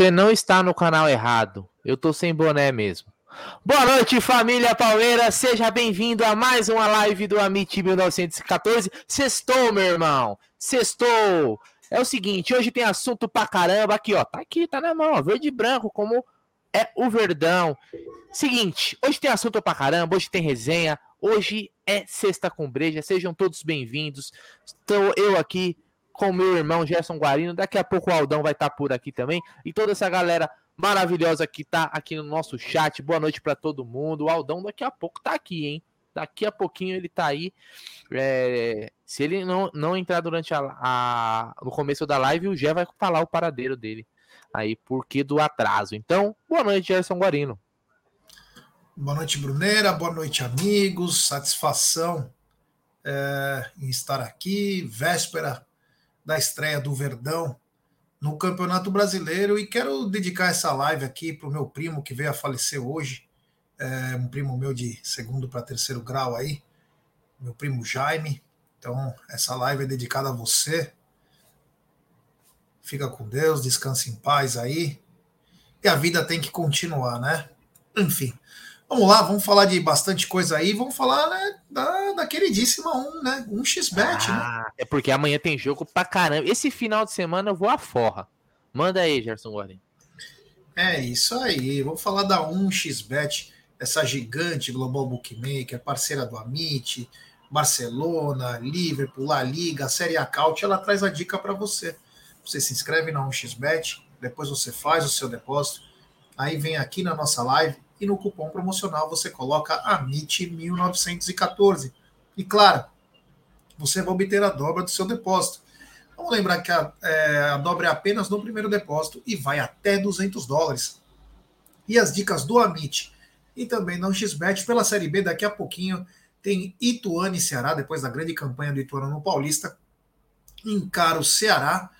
Você não está no canal errado. Eu tô sem boné mesmo. Boa noite, família Palmeiras. Seja bem-vindo a mais uma live do Amit 1914. Sextou, meu irmão. Sextou. É o seguinte, hoje tem assunto pra caramba. Aqui, ó. Tá aqui, tá na mão, Verde e branco, como é o Verdão. Seguinte, hoje tem assunto pra caramba. Hoje tem resenha. Hoje é sexta com breja. Sejam todos bem-vindos. Estou eu aqui com meu irmão Gerson Guarino. Daqui a pouco o Aldão vai estar tá por aqui também. E toda essa galera maravilhosa que tá aqui no nosso chat. Boa noite para todo mundo. O Aldão daqui a pouco tá aqui, hein? Daqui a pouquinho ele tá aí. É... se ele não, não entrar durante a, a, no começo da live, o Gé vai falar o paradeiro dele. Aí, porque do atraso. Então, boa noite, Gerson Guarino. Boa noite, Brunera. Boa noite, amigos. Satisfação é, em estar aqui. Véspera da estreia do Verdão no Campeonato Brasileiro e quero dedicar essa live aqui para o meu primo que veio a falecer hoje, é, um primo meu de segundo para terceiro grau aí, meu primo Jaime. Então, essa live é dedicada a você. Fica com Deus, descanse em paz aí. E a vida tem que continuar, né? Enfim. Vamos lá, vamos falar de bastante coisa aí. Vamos falar né, da, da queridíssima 1, né? 1xBet, né? ah, né? É porque amanhã tem jogo pra caramba. Esse final de semana eu vou a forra. Manda aí, Gerson Gordon. É isso aí. Vamos falar da 1xBet, essa gigante global bookmaker, parceira do Amit, Barcelona, Liverpool, La Liga, Série A Caut. Ela traz a dica para você. Você se inscreve na 1xBet, depois você faz o seu depósito. Aí vem aqui na nossa live e no cupom promocional você coloca AMIT1914. E claro, você vai obter a dobra do seu depósito. Vamos lembrar que a, é, a dobra é apenas no primeiro depósito e vai até 200 dólares. E as dicas do Amit e também não XBet pela Série B daqui a pouquinho tem Ituano e Ceará, depois da grande campanha do Ituano no Paulista, encara o Ceará.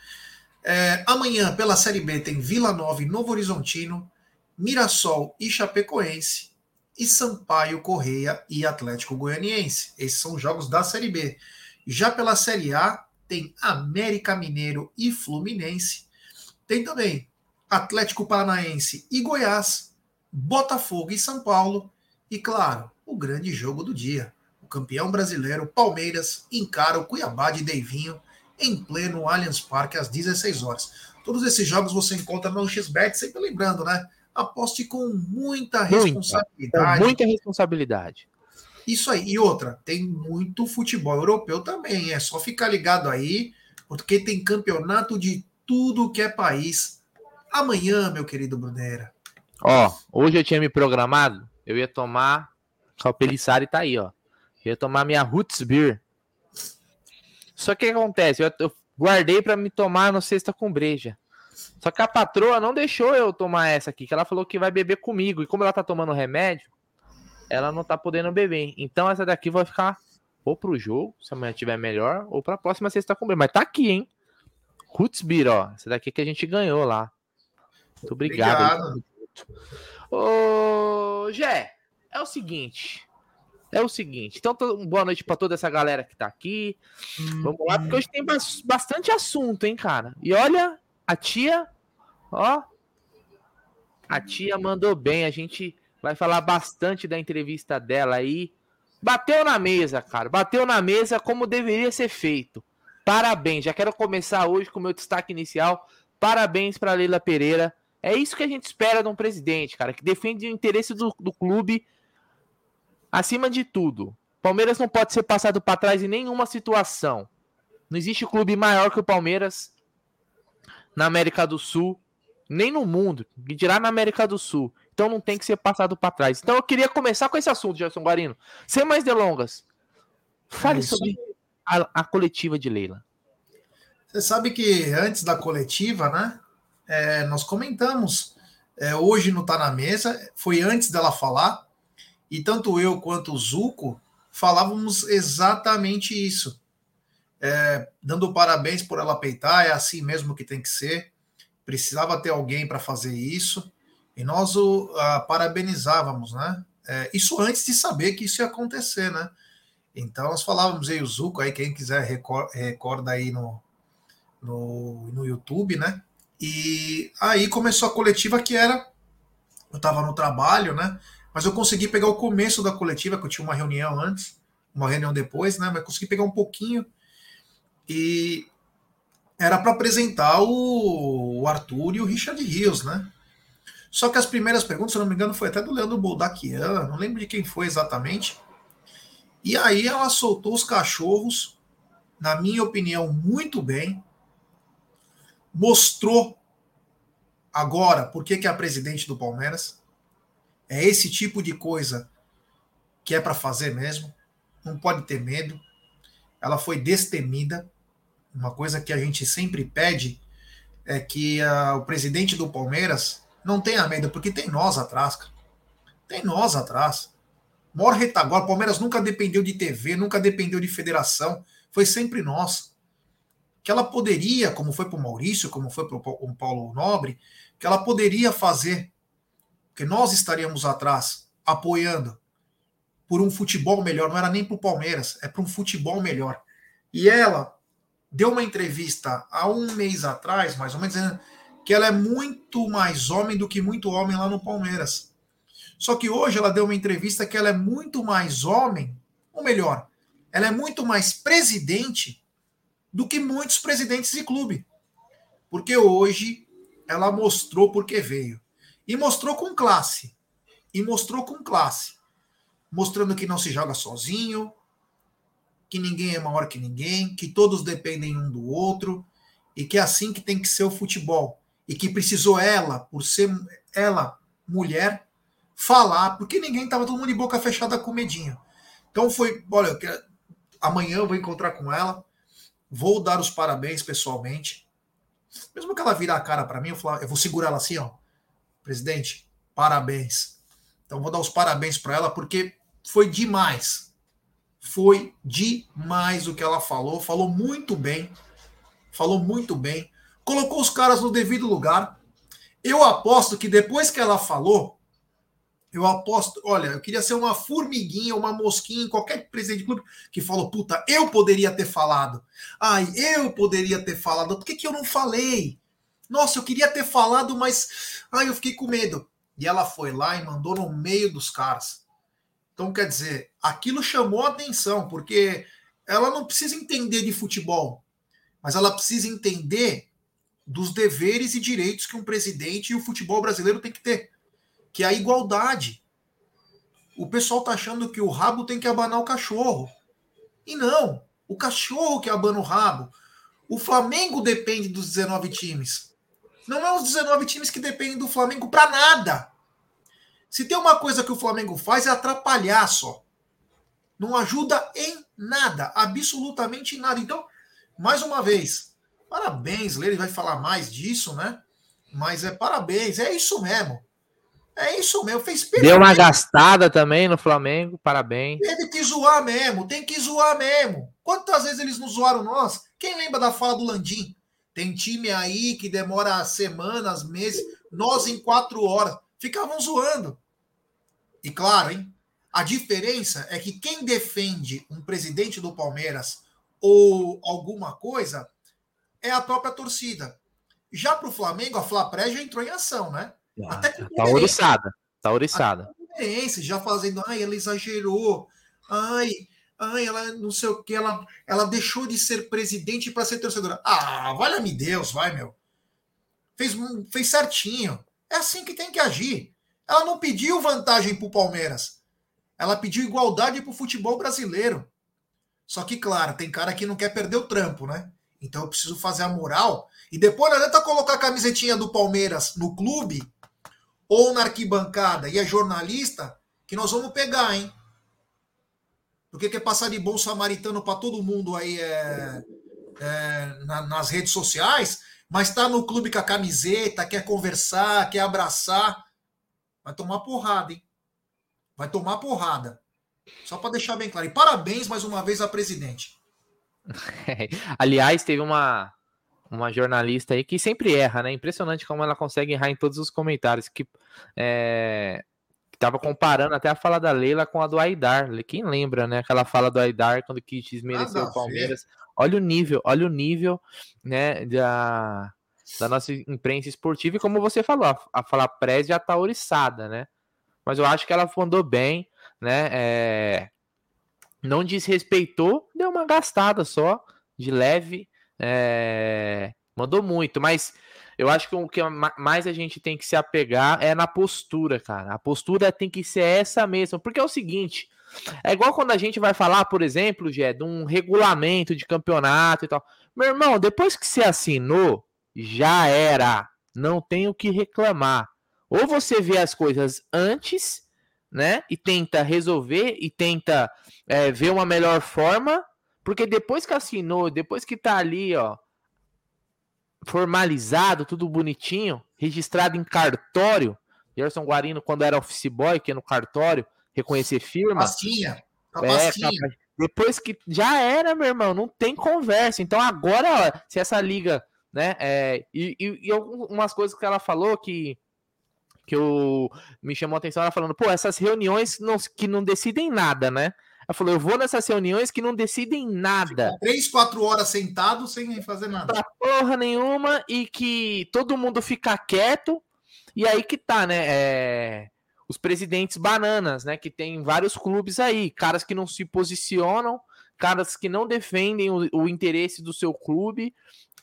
É, amanhã, pela Série B, tem Vila Nova e Novo Horizontino. Mirassol e Chapecoense, e Sampaio Correia e Atlético Goianiense. Esses são os jogos da Série B. Já pela Série A, tem América Mineiro e Fluminense. Tem também Atlético Paranaense e Goiás, Botafogo e São Paulo. E claro, o grande jogo do dia. O campeão brasileiro Palmeiras encara o Cuiabá de Deivinho em pleno Allianz Parque às 16 horas. Todos esses jogos você encontra no XBet, sempre lembrando, né? Aposte com muita responsabilidade. Muita responsabilidade. Isso aí. E outra, tem muito futebol europeu também. É só ficar ligado aí, porque tem campeonato de tudo que é país. Amanhã, meu querido Brunera. Ó, hoje eu tinha me programado, eu ia tomar. O Pelissari tá aí, ó. Eu ia tomar minha Roots Beer. Só que o que acontece? Eu, eu guardei para me tomar no sexta com breja. Só que a patroa não deixou eu tomar essa aqui, que ela falou que vai beber comigo. E como ela tá tomando remédio, ela não tá podendo beber. Então essa daqui vai ficar ou pro jogo, se amanhã tiver melhor, ou pra próxima sexta com Mas tá aqui, hein? Beer, ó. Essa daqui que a gente ganhou lá. Muito obrigado. obrigado. Ô, Gé, é o seguinte. É o seguinte. Então, boa noite para toda essa galera que tá aqui. Vamos lá, porque hoje tem bastante assunto, hein, cara. E olha, a tia, ó, a tia mandou bem. A gente vai falar bastante da entrevista dela aí. Bateu na mesa, cara. Bateu na mesa como deveria ser feito. Parabéns. Já quero começar hoje com o meu destaque inicial. Parabéns para Leila Pereira. É isso que a gente espera de um presidente, cara, que defende o interesse do, do clube acima de tudo. Palmeiras não pode ser passado para trás em nenhuma situação. Não existe clube maior que o Palmeiras na América do Sul, nem no mundo, que dirá na América do Sul. Então não tem que ser passado para trás. Então eu queria começar com esse assunto, Gerson Guarino. Sem mais delongas, fale sobre a, a, coletiva de Leila. Você sabe que antes da coletiva, né? É, nós comentamos é, hoje não está na mesa, foi antes dela falar, e tanto eu quanto o Zuco falávamos exatamente isso é, dando parabéns por ela peitar, é assim mesmo que tem que ser. Precisava ter alguém para fazer isso e nós o a, parabenizávamos, né? É, isso antes de saber que isso ia acontecer, né? Então nós falávamos aí o Zuco, aí quem quiser recorda aí no, no, no YouTube, né? E aí começou a coletiva que era. Eu estava no trabalho, né? Mas eu consegui pegar o começo da coletiva, que eu tinha uma reunião antes, uma reunião depois, né? Mas consegui pegar um pouquinho. E era para apresentar o, Arthur e o Richard Rios, né? Só que as primeiras perguntas, se não me engano, foi até do Leandro Boldaquian, não lembro de quem foi exatamente. E aí ela soltou os cachorros, na minha opinião, muito bem. Mostrou agora por que, que é a presidente do Palmeiras. É esse tipo de coisa que é para fazer mesmo. Não pode ter medo. Ela foi destemida. Uma coisa que a gente sempre pede é que uh, o presidente do Palmeiras não tenha medo, porque tem nós atrás, cara. Tem nós atrás. Maior retaguarda. Palmeiras nunca dependeu de TV, nunca dependeu de federação. Foi sempre nós. Que ela poderia, como foi para o Maurício, como foi para o Paulo Nobre, que ela poderia fazer, que nós estaríamos atrás, apoiando por um futebol melhor. Não era nem para o Palmeiras, é para um futebol melhor. E ela deu uma entrevista há um mês atrás, mais ou menos, dizendo que ela é muito mais homem do que muito homem lá no Palmeiras. Só que hoje ela deu uma entrevista que ela é muito mais homem, ou melhor, ela é muito mais presidente do que muitos presidentes de clube. Porque hoje ela mostrou porque veio. E mostrou com classe. E mostrou com classe. Mostrando que não se joga sozinho, que ninguém é maior que ninguém, que todos dependem um do outro, e que é assim que tem que ser o futebol e que precisou ela, por ser ela mulher, falar, porque ninguém estava todo mundo de boca fechada com medinho. Então foi, olha, amanhã eu vou encontrar com ela, vou dar os parabéns pessoalmente. Mesmo que ela virar a cara para mim, eu, falar, eu vou segurar ela assim, ó. Presidente, parabéns. Então vou dar os parabéns para ela porque foi demais. Foi demais o que ela falou, falou muito bem. Falou muito bem colocou os caras no devido lugar. Eu aposto que depois que ela falou, eu aposto, olha, eu queria ser uma formiguinha, uma mosquinha qualquer presidente de clube que falou, puta, eu poderia ter falado. Ai, eu poderia ter falado. Por que, que eu não falei? Nossa, eu queria ter falado, mas ai, eu fiquei com medo. E ela foi lá e mandou no meio dos caras. Então, quer dizer, aquilo chamou a atenção, porque ela não precisa entender de futebol, mas ela precisa entender dos deveres e direitos que um presidente e o futebol brasileiro tem que ter, que é a igualdade. O pessoal tá achando que o rabo tem que abanar o cachorro. E não, o cachorro que abana o rabo. O Flamengo depende dos 19 times. Não é os 19 times que dependem do Flamengo para nada. Se tem uma coisa que o Flamengo faz é atrapalhar só. Não ajuda em nada, absolutamente em nada. Então, mais uma vez, Parabéns, ele vai falar mais disso, né? Mas é parabéns, é isso mesmo. É isso mesmo. Fez Deu uma gastada também no Flamengo, parabéns. Teve que zoar mesmo, tem que zoar mesmo. Quantas vezes eles não zoaram nós? Quem lembra da fala do Landim? Tem time aí que demora semanas, meses, nós em quatro horas. Ficavam zoando. E claro, hein? A diferença é que quem defende um presidente do Palmeiras ou alguma coisa é a própria torcida. Já para o Flamengo, a Flapré já entrou em ação, né? Ah, Até com tá oriçada. Tá oriçada. Já fazendo, ai, ela exagerou. Ai, ai, ela não sei o que, ela, ela deixou de ser presidente para ser torcedora. Ah, valha-me Deus, vai, meu. Fez, fez certinho. É assim que tem que agir. Ela não pediu vantagem para o Palmeiras. Ela pediu igualdade para o futebol brasileiro. Só que, claro, tem cara que não quer perder o trampo, né? Então eu preciso fazer a moral. E depois não adianta colocar a camisetinha do Palmeiras no clube ou na arquibancada e é jornalista que nós vamos pegar, hein? Porque quer passar de bom samaritano para todo mundo aí é, é, na, nas redes sociais, mas está no clube com a camiseta, quer conversar, quer abraçar. Vai tomar porrada, hein? Vai tomar porrada. Só para deixar bem claro. E parabéns mais uma vez à presidente. Aliás, teve uma, uma jornalista aí que sempre erra, né? Impressionante como ela consegue errar em todos os comentários. Que é, tava comparando até a fala da Leila com a do Aidar. Quem lembra, né? Aquela fala do Aidar quando quis desmerecer o Palmeiras. Olha o nível, olha o nível, né? Da, da nossa imprensa esportiva, e como você falou, a, a Fala Press já tá oriçada, né? Mas eu acho que ela mandou bem, né? É... Não desrespeitou, deu uma gastada só, de leve, é... mandou muito, mas eu acho que o que mais a gente tem que se apegar é na postura, cara. A postura tem que ser essa mesma, porque é o seguinte, é igual quando a gente vai falar, por exemplo, Gé, de um regulamento de campeonato e tal. Meu irmão, depois que você assinou, já era. Não tem o que reclamar. Ou você vê as coisas antes, né? E tenta resolver e tenta é, ver uma melhor forma. Porque depois que assinou, depois que tá ali, ó, formalizado, tudo bonitinho, registrado em cartório. Gerson Guarino, quando era office boy, que é no cartório, reconhecer firma. Pastinha. É, depois que já era, meu irmão, não tem conversa. Então agora, ó, se essa liga, né, é, e, e, e algumas coisas que ela falou que que eu, me chamou a atenção, ela falando, pô, essas reuniões não, que não decidem nada, né? Ela falou, eu vou nessas reuniões que não decidem nada. Fica três, quatro horas sentado sem fazer nada. Pra porra nenhuma e que todo mundo fica quieto. E aí que tá, né? É os presidentes bananas, né? Que tem vários clubes aí, caras que não se posicionam, caras que não defendem o, o interesse do seu clube,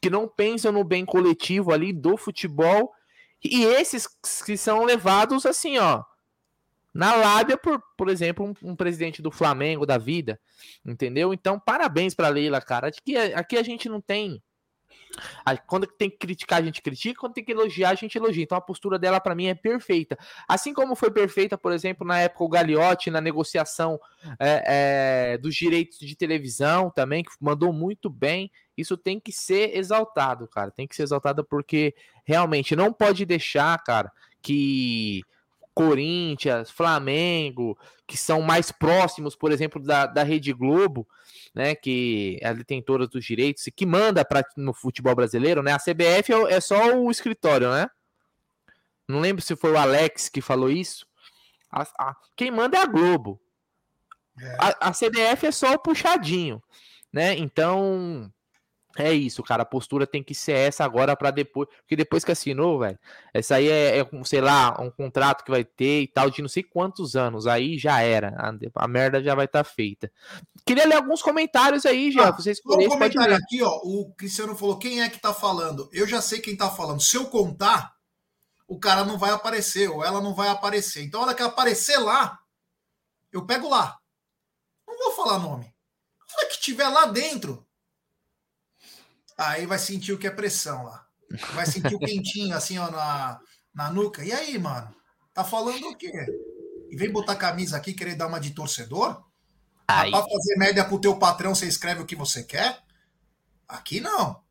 que não pensam no bem coletivo ali do futebol, e esses que são levados assim, ó, na lábia por, por exemplo, um, um presidente do Flamengo da vida, entendeu? Então, parabéns para Leila, cara. Aqui, aqui a gente não tem quando tem que criticar, a gente critica, quando tem que elogiar, a gente elogia. Então a postura dela, para mim, é perfeita. Assim como foi perfeita, por exemplo, na época o Gagliotti, na negociação é, é, dos direitos de televisão também, que mandou muito bem. Isso tem que ser exaltado, cara. Tem que ser exaltado porque realmente não pode deixar, cara, que Corinthians, Flamengo, que são mais próximos, por exemplo, da, da Rede Globo, né, que é a detentora dos direitos e que manda pra, no futebol brasileiro, né? A CBF é, é, só o escritório, né? Não lembro se foi o Alex que falou isso. A, a, quem manda é a Globo. É. A, a CBF é só o puxadinho, né? Então, é isso, cara. A postura tem que ser essa agora para depois. Porque depois que assinou, velho, essa aí é, é, sei lá, um contrato que vai ter e tal, de não sei quantos anos. Aí já era. A, a merda já vai estar tá feita. Queria ler alguns comentários aí, já. Ah, vocês um comentário aqui, ó. O Cristiano falou: quem é que tá falando? Eu já sei quem tá falando. Se eu contar, o cara não vai aparecer, ou ela não vai aparecer. Então, a hora que aparecer lá, eu pego lá. Não vou falar nome. A hora que tiver lá dentro Aí vai sentir o que é pressão lá. Vai sentir o quentinho assim, ó, na, na nuca. E aí, mano? Tá falando o quê? E vem botar camisa aqui querer dar uma de torcedor? Aí. Pra fazer média pro teu patrão, você escreve o que você quer? Aqui não.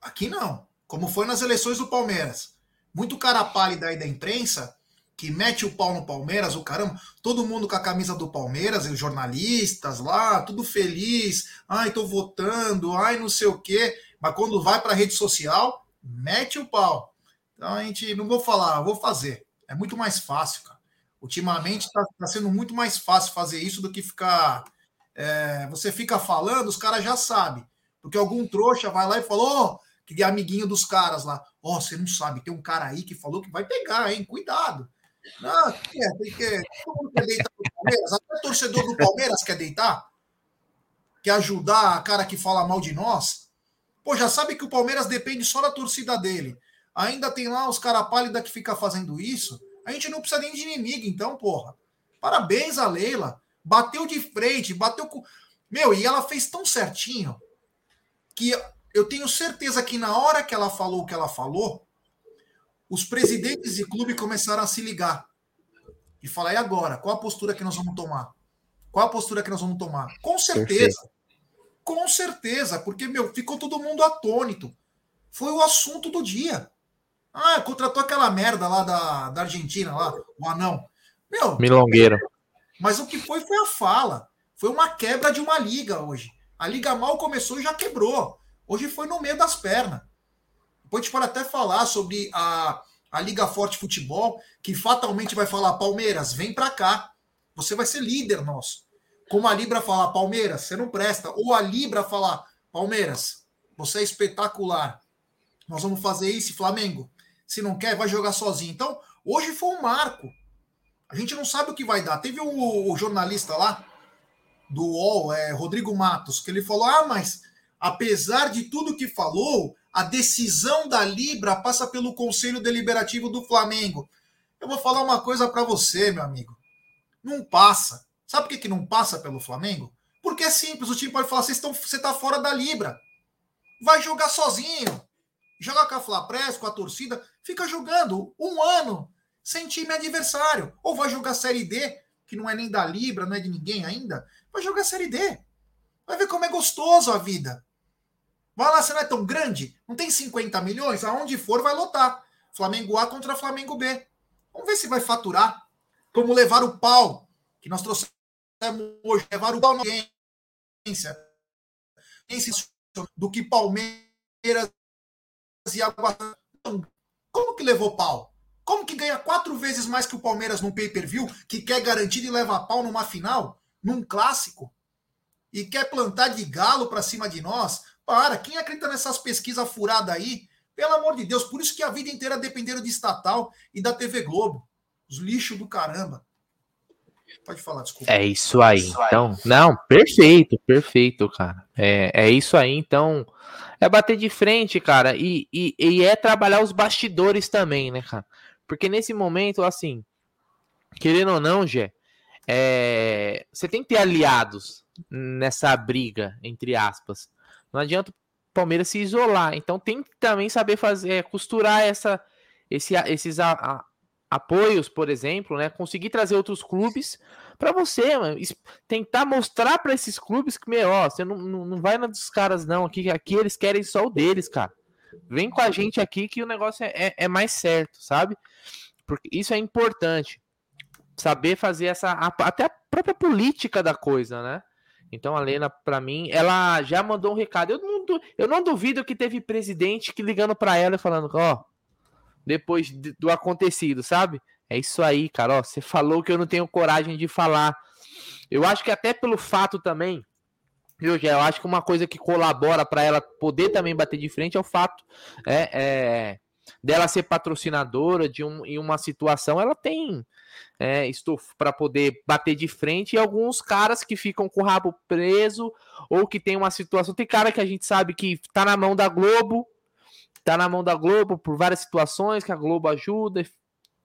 Aqui não. Como foi nas eleições do Palmeiras. Muito cara pálida aí da imprensa que mete o pau no Palmeiras, o caramba, todo mundo com a camisa do Palmeiras, os jornalistas lá, tudo feliz, ai, tô votando, ai, não sei o quê, mas quando vai para rede social, mete o pau. Então a gente, não vou falar, vou fazer. É muito mais fácil, cara. Ultimamente está tá sendo muito mais fácil fazer isso do que ficar. É, você fica falando, os caras já sabem. Porque algum trouxa vai lá e falou, oh, que é amiguinho dos caras lá. Ó, oh, você não sabe, tem um cara aí que falou que vai pegar, hein? Cuidado. Não, tem que, todo mundo quer deitar no Palmeiras, até torcedor do Palmeiras quer deitar, quer ajudar a cara que fala mal de nós. Pô, já sabe que o Palmeiras depende só da torcida dele. Ainda tem lá os cara pálida que fica fazendo isso. A gente não precisa nem de inimigo, então, porra. Parabéns a Leila. Bateu de frente, bateu com. Meu, e ela fez tão certinho que eu tenho certeza que na hora que ela falou o que ela falou, os presidentes de clube começaram a se ligar e falar: e agora? Qual a postura que nós vamos tomar? Qual a postura que nós vamos tomar? Com certeza. Perfeito. Com certeza, porque, meu, ficou todo mundo atônito. Foi o assunto do dia. Ah, contratou aquela merda lá da, da Argentina, lá, o anão. Meu. Milongueira. Mas o que foi foi a fala. Foi uma quebra de uma liga hoje. A liga mal começou e já quebrou. Hoje foi no meio das pernas. Depois a gente pode até falar sobre a, a Liga Forte Futebol, que fatalmente vai falar: Palmeiras, vem para cá. Você vai ser líder nosso. Como a Libra falar: Palmeiras, você não presta. Ou a Libra falar: Palmeiras, você é espetacular. Nós vamos fazer isso, Flamengo. Se não quer, vai jogar sozinho. Então, hoje foi um marco. A gente não sabe o que vai dar. Teve o, o jornalista lá do UOL, é, Rodrigo Matos, que ele falou: ah, mas apesar de tudo que falou, a decisão da Libra passa pelo Conselho Deliberativo do Flamengo. Eu vou falar uma coisa para você, meu amigo. Não passa. Sabe por que, que não passa pelo Flamengo? Porque é simples, o time pode falar, estão, você está fora da Libra. Vai jogar sozinho. Joga com a Flapress, com a torcida, fica jogando um ano sem time adversário. Ou vai jogar Série D, que não é nem da Libra, não é de ninguém ainda. Vai jogar Série D. Vai ver como é gostoso a vida. Vai lá, você não é tão grande? Não tem 50 milhões? Aonde for, vai lotar. Flamengo A contra Flamengo B. Vamos ver se vai faturar. Como levar o pau, que nós trouxemos hoje, levar o pau na audiência. Do que Palmeiras e Água Como que levou pau? Como que ganha quatro vezes mais que o Palmeiras num pay-per-view, que quer garantir e levar pau numa final, num clássico, e quer plantar de galo para cima de nós? Para, quem acredita nessas pesquisas furadas aí? Pelo amor de Deus, por isso que a vida inteira dependeram de estatal e da TV Globo. Os lixos do caramba. Pode falar, desculpa. É isso aí. Então, não, perfeito, perfeito, cara. É, é isso aí, então. É bater de frente, cara, e, e, e é trabalhar os bastidores também, né, cara? Porque nesse momento, assim, querendo ou não, Gé, é, você tem que ter aliados nessa briga, entre aspas. Não adianta o Palmeiras se isolar. Então tem que também saber fazer, é, costurar essa, esse, esses a, a, apoios, por exemplo, né? Conseguir trazer outros clubes para você, mano, tentar mostrar para esses clubes que, meu, ó, você não, não, vai na dos caras, não. Aqui, aqui eles querem só o deles, cara. Vem com a gente aqui que o negócio é, é, é mais certo, sabe? Porque isso é importante. Saber fazer essa. Até a própria política da coisa, né? Então a Lena, para mim, ela já mandou um recado. Eu não, eu não duvido que teve presidente que ligando para ela e falando, ó, oh, depois do acontecido, sabe? É isso aí, cara. Ó, você falou que eu não tenho coragem de falar. Eu acho que até pelo fato também, viu, já, eu acho que uma coisa que colabora para ela poder também bater de frente é o fato é, é dela ser patrocinadora de um, em uma situação, ela tem é, estofo para poder bater de frente e alguns caras que ficam com o rabo preso ou que tem uma situação. Tem cara que a gente sabe que tá na mão da Globo, tá na mão da Globo por várias situações que a Globo ajuda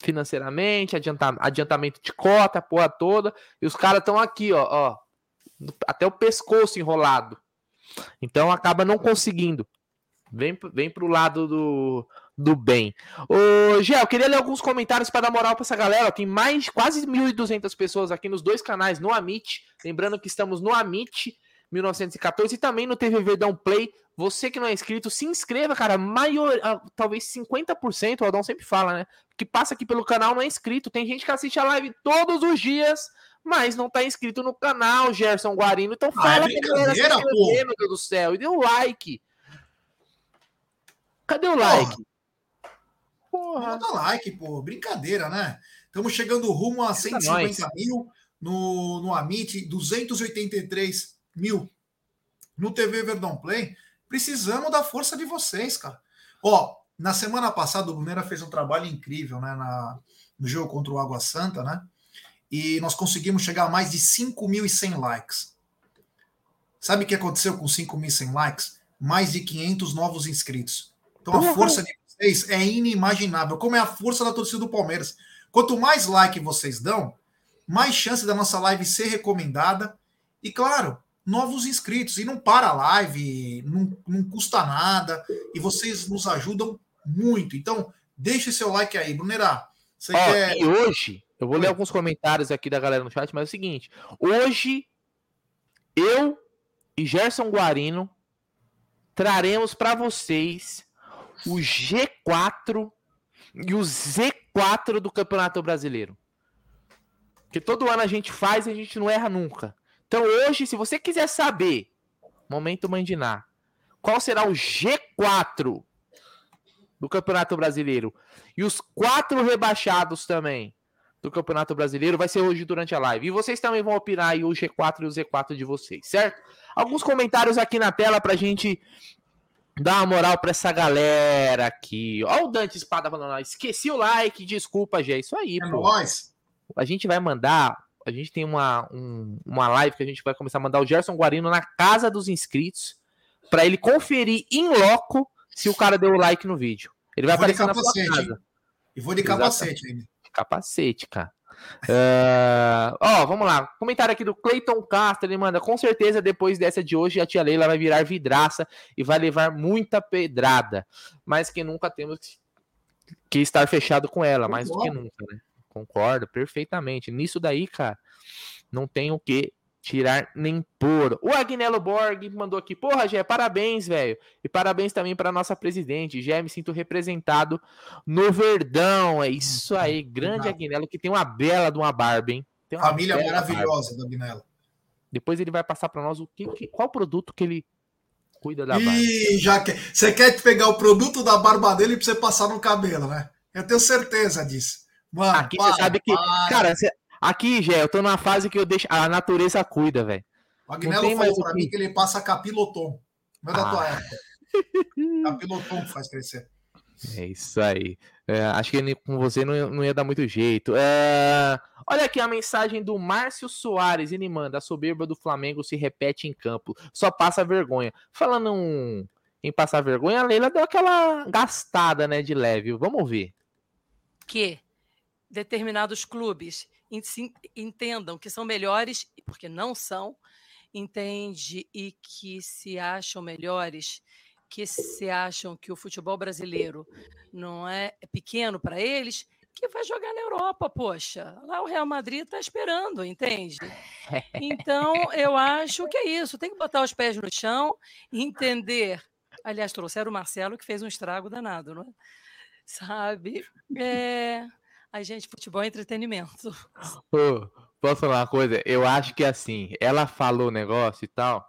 financeiramente, adianta, adiantamento de cota, a porra toda, e os caras estão aqui, ó, ó, até o pescoço enrolado. Então acaba não conseguindo. Vem, vem pro lado do, do bem. Ô, Gé, eu queria ler alguns comentários para dar moral para essa galera. Tem mais quase 1.200 pessoas aqui nos dois canais, no Amit. Lembrando que estamos no Amit 1914 e também no TV Verdão Play. Você que não é inscrito, se inscreva, cara. Maior, ah, talvez 50%, o Aldão sempre fala, né? Que passa aqui pelo canal não é inscrito. Tem gente que assiste a live todos os dias, mas não tá inscrito no canal, Gerson Guarino. Então fala ah, é galera se inscrever, meu Deus do céu. E dê um like. Cadê o like? Porra. Manda like, pô. Brincadeira, né? Estamos chegando rumo a 150 mil no, no Amit, 283 mil no TV Verdão Play. Precisamos da força de vocês, cara. Ó, na semana passada o Brunera fez um trabalho incrível, né? Na, no jogo contra o Água Santa, né? E nós conseguimos chegar a mais de 5.100 likes. Sabe o que aconteceu com 5.100 likes? Mais de 500 novos inscritos. Então a força de vocês é inimaginável. Como é a força da torcida do Palmeiras. Quanto mais like vocês dão, mais chance da nossa live ser recomendada. E claro, novos inscritos. E não para a live, não, não custa nada. E vocês nos ajudam muito. Então, deixe seu like aí. Brunerá, você Ó, quer... E hoje, eu vou ler alguns comentários aqui da galera no chat, mas é o seguinte. Hoje, eu e Gerson Guarino traremos para vocês o G4 e o Z4 do Campeonato Brasileiro. Que todo ano a gente faz e a gente não erra nunca. Então hoje, se você quiser saber, momento mandinar, qual será o G4 do Campeonato Brasileiro e os quatro rebaixados também do Campeonato Brasileiro, vai ser hoje durante a live. E vocês também vão opinar aí o G4 e o Z4 de vocês, certo? Alguns comentários aqui na tela pra gente Dá uma moral pra essa galera aqui. Ó o Dante Espada falando, esqueci o like, desculpa, Gé. Isso aí, é pô. Nóis. A gente vai mandar, a gente tem uma, um, uma live que a gente vai começar a mandar o Gerson Guarino na casa dos inscritos para ele conferir em loco se o cara deu o like no vídeo. Ele vai aparecer na sua casa. E vou de capacete ainda. Capacete, cara. Uh, ó, vamos lá. Comentário aqui do Clayton Castro. Ele manda: Com certeza, depois dessa de hoje, a tia Leila vai virar vidraça e vai levar muita pedrada. Mas que nunca temos que estar fechado com ela, mais do que nunca, né? Concordo perfeitamente. Nisso daí, cara, não tem o que tirar nem pôr. O Agnello Borg mandou aqui, porra, Gé, parabéns, velho. E parabéns também para nossa presidente. Gé, me sinto representado no Verdão. É isso aí, grande Agnello, que tem uma bela de uma barba, hein? Família maravilhosa barba. do Agnello. Depois ele vai passar para nós o que, que, qual produto que ele cuida da barba. E já que você quer pegar o produto da barba dele para você passar no cabelo, né? Eu tenho certeza disso. Mano, aqui para, você sabe que, para. cara, você, Aqui, Gé, eu tô numa fase que eu deixo. A natureza cuida, velho. O Agnello falou pra mim que ele passa capilotom. Não é da ah. tua época. capilotom faz crescer. É isso aí. É, acho que com você não, não ia dar muito jeito. É, olha aqui a mensagem do Márcio Soares. Ele manda: a soberba do Flamengo se repete em campo. Só passa vergonha. Falando um, em passar vergonha, a Leila deu aquela gastada, né, de leve. Vamos ver. Que determinados clubes entendam que são melhores, porque não são, entende e que se acham melhores, que se acham que o futebol brasileiro não é, é pequeno para eles, que vai jogar na Europa, poxa. Lá o Real Madrid está esperando, entende? Então, eu acho que é isso. Tem que botar os pés no chão, entender. Aliás, trouxeram o Marcelo, que fez um estrago danado, não é? Sabe? É... A gente, futebol é entretenimento. Pô, posso falar uma coisa? Eu acho que assim, ela falou o negócio e tal,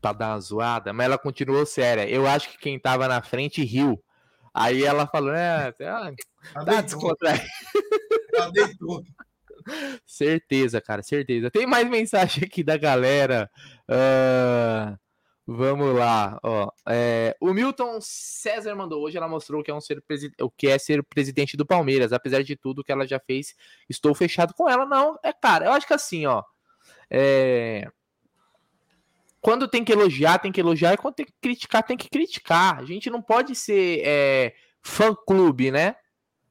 pra dar uma zoada, mas ela continuou séria. Eu acho que quem tava na frente riu. Aí ela falou, é, ah, tá descontraído. certeza, cara, certeza. Tem mais mensagem aqui da galera. Uh, Vamos lá, ó. É, o Milton César mandou hoje, ela mostrou que é um ser o que é ser presidente do Palmeiras, apesar de tudo que ela já fez, estou fechado com ela. Não, é cara, eu acho que assim, ó. É... Quando tem que elogiar, tem que elogiar, e quando tem que criticar, tem que criticar. A gente não pode ser é, fã-clube, né?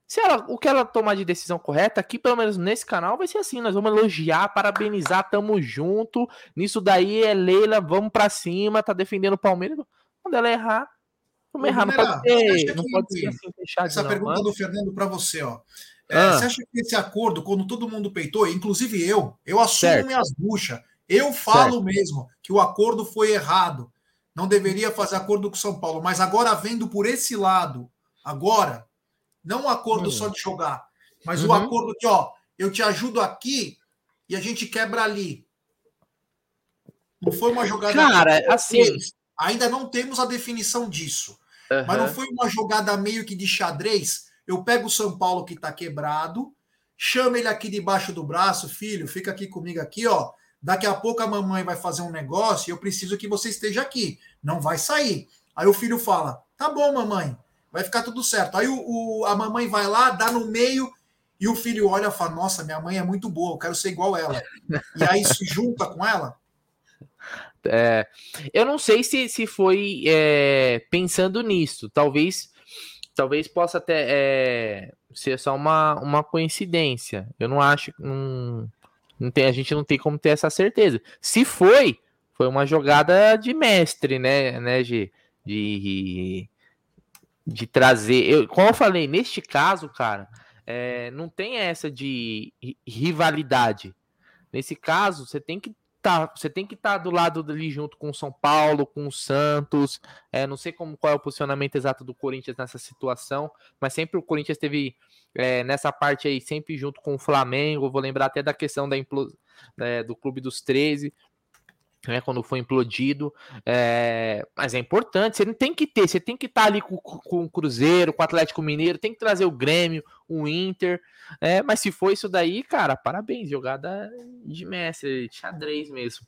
Se ela, o que ela tomar de decisão correta, aqui pelo menos nesse canal vai ser assim, nós vamos elogiar, parabenizar, tamo junto. Nisso daí é Leila, vamos para cima, tá defendendo o Palmeiras. Quando ela errar, vamos errar, não pode ser, não pode ser assim fechado. Essa não, pergunta mano. do Fernando para você, ó. É, ah. Você acha que esse acordo, quando todo mundo peitou, inclusive eu, eu assumo certo. minhas buchas, eu falo certo. mesmo que o acordo foi errado, não deveria fazer acordo com São Paulo, mas agora vendo por esse lado, agora, não um acordo só de jogar, mas uhum. o acordo que, ó, eu te ajudo aqui e a gente quebra ali. Não foi uma jogada. Cara, assim. Ainda não temos a definição disso. Uhum. Mas não foi uma jogada meio que de xadrez. Eu pego o São Paulo que tá quebrado, chamo ele aqui debaixo do braço, filho, fica aqui comigo aqui, ó. Daqui a pouco a mamãe vai fazer um negócio e eu preciso que você esteja aqui. Não vai sair. Aí o filho fala: Tá bom, mamãe vai ficar tudo certo. Aí o, o, a mamãe vai lá, dá no meio, e o filho olha e fala: Nossa, minha mãe é muito boa, eu quero ser igual ela. E aí se junta com ela. É, eu não sei se, se foi é, pensando nisso. Talvez talvez possa até é, ser só uma, uma coincidência. Eu não acho. Não, não tem, a gente não tem como ter essa certeza. Se foi, foi uma jogada de mestre, né, né, de, de de trazer. Eu, como eu falei, neste caso, cara, é, não tem essa de rivalidade. Nesse caso, você tem que tá, você tem que estar tá do lado ali junto com o São Paulo, com o Santos. É, não sei como qual é o posicionamento exato do Corinthians nessa situação, mas sempre o Corinthians teve é, nessa parte aí sempre junto com o Flamengo. Vou lembrar até da questão da é, do Clube dos 13 né, quando foi implodido. É, mas é importante, você não tem que ter, você tem que estar tá ali com, com, o Cruzeiro, com o Atlético Mineiro, tem que trazer o Grêmio, o Inter. É, mas se for isso daí, cara, parabéns, jogada de mestre, xadrez mesmo.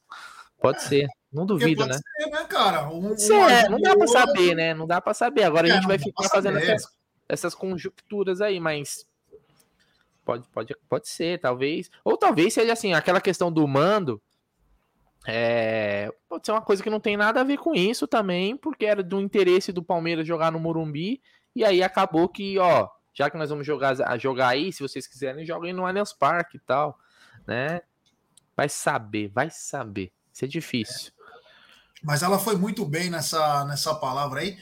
Pode é. ser. Não duvido, né? Ser, né, cara? Um, um é, não dá para saber, né? Não dá para saber. Agora é, a gente vai ficar fazendo essas, essas conjunturas aí, mas pode, pode, pode ser, talvez. Ou talvez seja assim, aquela questão do mando. É, pode ser uma coisa que não tem nada a ver com isso também, porque era do interesse do Palmeiras jogar no Morumbi, e aí acabou que, ó, já que nós vamos jogar, jogar aí, se vocês quiserem, joguem no Allianz Parque e tal, né? Vai saber, vai saber. Isso é difícil. Mas ela foi muito bem nessa, nessa palavra aí,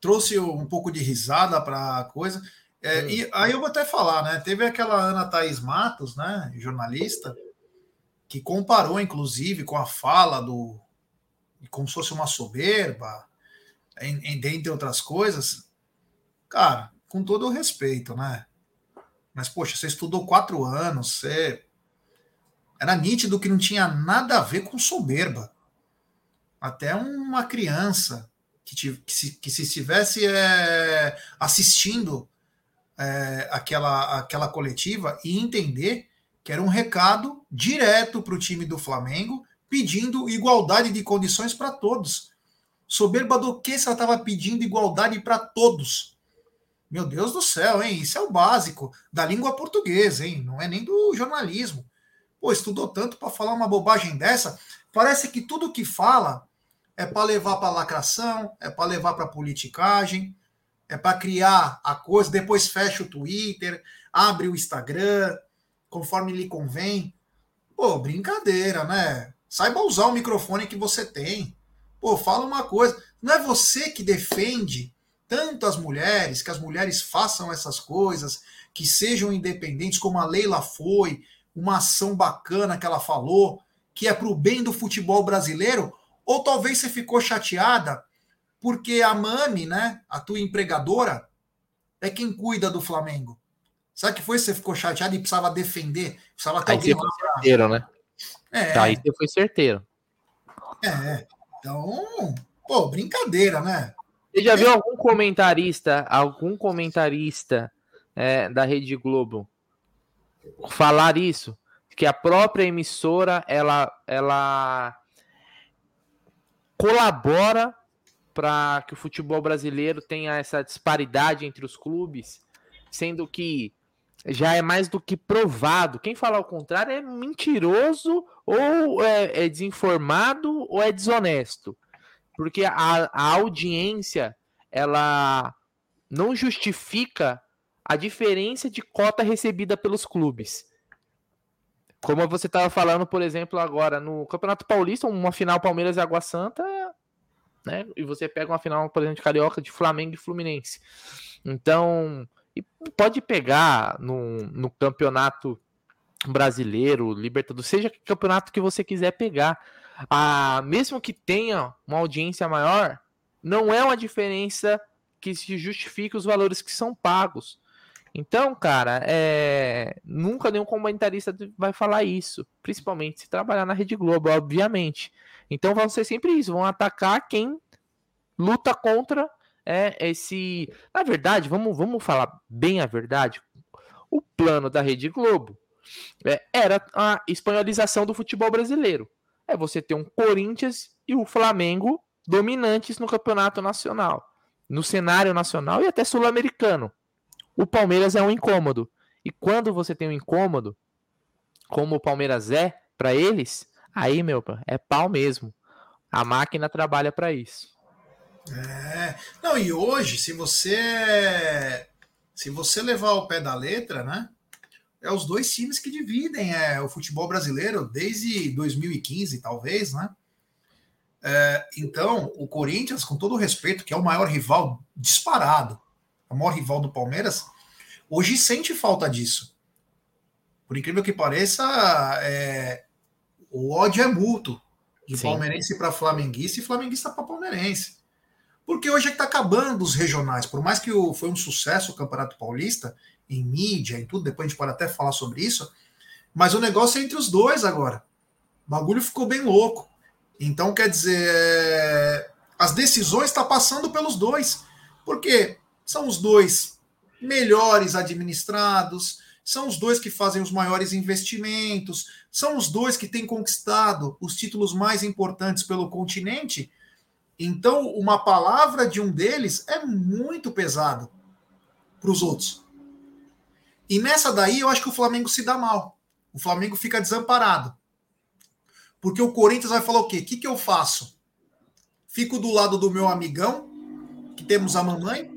trouxe um pouco de risada para a coisa. É, hum. E aí eu vou até falar, né? Teve aquela Ana Thaís Matos, né, jornalista, que comparou, inclusive, com a fala do. como se fosse uma soberba, em, em, dentre outras coisas. Cara, com todo o respeito, né? Mas, poxa, você estudou quatro anos, você. Era nítido que não tinha nada a ver com soberba. Até uma criança que, que, se, que se estivesse é, assistindo é, aquela, aquela coletiva e entender que era um recado direto para o time do Flamengo, pedindo igualdade de condições para todos. Soberba do que se ela estava pedindo igualdade para todos? Meu Deus do céu, hein? Isso é o básico da língua portuguesa, hein? Não é nem do jornalismo. Pô, estudou tanto para falar uma bobagem dessa. Parece que tudo que fala é para levar para lacração, é para levar para politicagem, é para criar a coisa, depois fecha o Twitter, abre o Instagram, conforme lhe convém. Pô, brincadeira, né? Saiba usar o microfone que você tem. Pô, fala uma coisa. Não é você que defende tanto as mulheres, que as mulheres façam essas coisas, que sejam independentes, como a Leila foi, uma ação bacana que ela falou, que é para o bem do futebol brasileiro, ou talvez você ficou chateada porque a Mami, né, a tua empregadora, é quem cuida do Flamengo. Sabe que foi? Você ficou chateado e precisava defender, precisava ter Aí alguém você foi certeiro, né? É. Tá, aí você foi certeiro. É, então, pô, brincadeira, né? Você já viu algum comentarista, algum comentarista é, da Rede Globo falar isso? Que a própria emissora ela, ela colabora para que o futebol brasileiro tenha essa disparidade entre os clubes, sendo que já é mais do que provado. Quem falar o contrário é mentiroso, ou é, é desinformado, ou é desonesto porque a, a audiência ela não justifica a diferença de cota recebida pelos clubes. Como você estava falando, por exemplo, agora no Campeonato Paulista, uma final Palmeiras e Água Santa, né? E você pega uma final, por exemplo, de Carioca de Flamengo e Fluminense. Então, pode pegar no, no campeonato brasileiro, Libertadores, seja que campeonato que você quiser pegar a, mesmo que tenha uma audiência maior, não é uma diferença que se justifique os valores que são pagos. Então, cara, é... nunca nenhum comentarista vai falar isso, principalmente se trabalhar na Rede Globo, obviamente. Então vão ser sempre isso, vão atacar quem luta contra é, esse. Na verdade, vamos, vamos falar bem a verdade. O plano da Rede Globo é, era a espanholização do futebol brasileiro é você ter um Corinthians e o Flamengo dominantes no campeonato nacional, no cenário nacional e até sul-americano. O Palmeiras é um incômodo. E quando você tem um incômodo, como o Palmeiras é para eles, aí, meu, é pau mesmo. A máquina trabalha para isso. É. Não, e hoje, se você se você levar o pé da letra, né? é os dois times que dividem é, o futebol brasileiro desde 2015, talvez, né? É, então, o Corinthians, com todo o respeito, que é o maior rival disparado, o maior rival do Palmeiras, hoje sente falta disso. Por incrível que pareça, é, o ódio é mútuo de Sim. palmeirense para flamenguista e flamenguista para palmeirense. Porque hoje é que está acabando os regionais. Por mais que foi um sucesso o Campeonato Paulista, em mídia, em tudo, depois a gente pode até falar sobre isso, mas o negócio é entre os dois agora. O bagulho ficou bem louco. Então, quer dizer, as decisões estão tá passando pelos dois, porque são os dois melhores administrados, são os dois que fazem os maiores investimentos, são os dois que têm conquistado os títulos mais importantes pelo continente. Então, uma palavra de um deles é muito pesado para os outros. E nessa daí, eu acho que o Flamengo se dá mal. O Flamengo fica desamparado. Porque o Corinthians vai falar o quê? O que, que eu faço? Fico do lado do meu amigão, que temos a mamãe,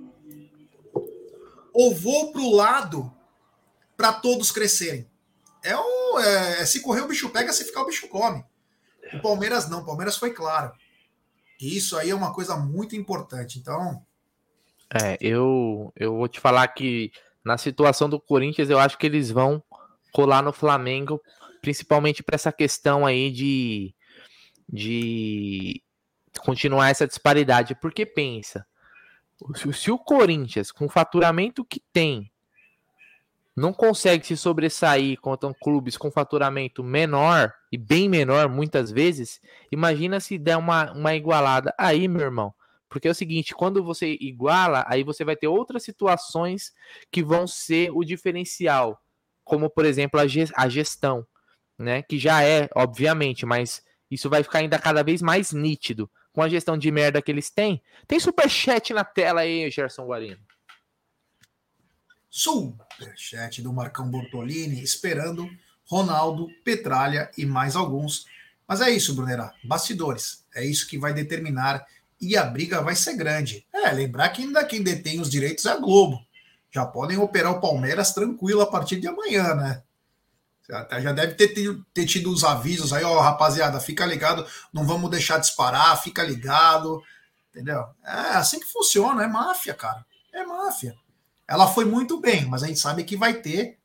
ou vou para o lado para todos crescerem? É, é, é, se correr o bicho pega, se ficar o bicho come. O Palmeiras não, o Palmeiras foi claro. E isso aí é uma coisa muito importante. Então. É, eu, eu vou te falar que na situação do Corinthians, eu acho que eles vão colar no Flamengo, principalmente para essa questão aí de, de continuar essa disparidade. Porque pensa, se, se o Corinthians, com o faturamento que tem, não consegue se sobressair contra clubes com faturamento menor e bem menor muitas vezes, imagina se der uma, uma igualada aí, meu irmão. Porque é o seguinte, quando você iguala, aí você vai ter outras situações que vão ser o diferencial, como por exemplo a gestão, né? Que já é, obviamente, mas isso vai ficar ainda cada vez mais nítido com a gestão de merda que eles têm. Tem superchat na tela aí, Gerson Guarino. Superchat do Marcão Bortolini, esperando Ronaldo, Petralha e mais alguns. Mas é isso, Brunera. Bastidores. É isso que vai determinar e a briga vai ser grande. É, lembrar que ainda quem detém os direitos é a Globo. Já podem operar o Palmeiras tranquilo a partir de amanhã, né? Até já deve ter, ter tido os avisos aí, ó, rapaziada, fica ligado, não vamos deixar disparar, fica ligado, entendeu? É assim que funciona, é máfia, cara. É máfia. Ela foi muito bem, mas a gente sabe que vai ter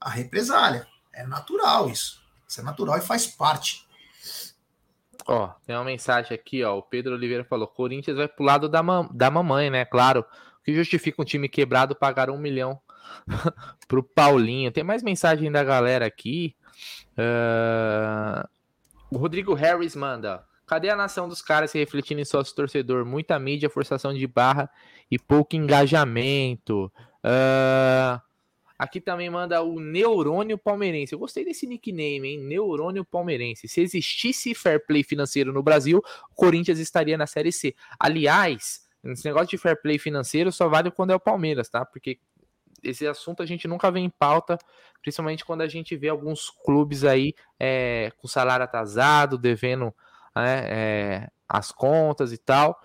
a represália. É natural isso. Isso é natural e faz parte. Ó, tem uma mensagem aqui, ó. O Pedro Oliveira falou: Corinthians vai pro lado da, mam da mamãe, né? Claro. O que justifica um time quebrado pagar um milhão pro Paulinho. Tem mais mensagem da galera aqui. Uh... O Rodrigo Harris manda. Cadê a nação dos caras se refletindo em sócio torcedor? Muita mídia, forçação de barra e pouco engajamento. Uh... Aqui também manda o Neurônio Palmeirense. Eu gostei desse nickname, hein? Neurônio Palmeirense. Se existisse fair play financeiro no Brasil, o Corinthians estaria na Série C. Aliás, esse negócio de fair play financeiro só vale quando é o Palmeiras, tá? Porque esse assunto a gente nunca vê em pauta, principalmente quando a gente vê alguns clubes aí é, com salário atrasado, devendo é, é, as contas e tal.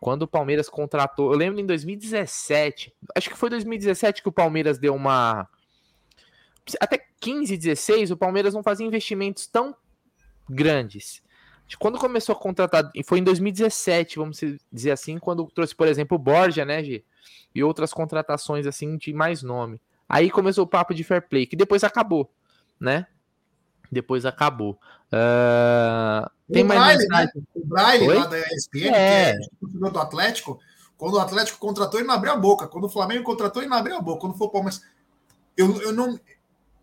Quando o Palmeiras contratou, eu lembro em 2017, acho que foi 2017 que o Palmeiras deu uma. Até 15, 16, o Palmeiras não fazia investimentos tão grandes. Quando começou a contratar, foi em 2017, vamos dizer assim, quando trouxe, por exemplo, o Borja, né, G? E outras contratações assim de mais nome. Aí começou o papo de fair play, que depois acabou, né? Depois acabou. Uh, tem o mais Braille, né? O Braille Oi? lá da ESPN, é. que é do Atlético, quando o Atlético contratou, ele não abriu a boca. Quando o Flamengo contratou, ele não abriu a boca. Quando for o Palmeiras. Eu, eu, não,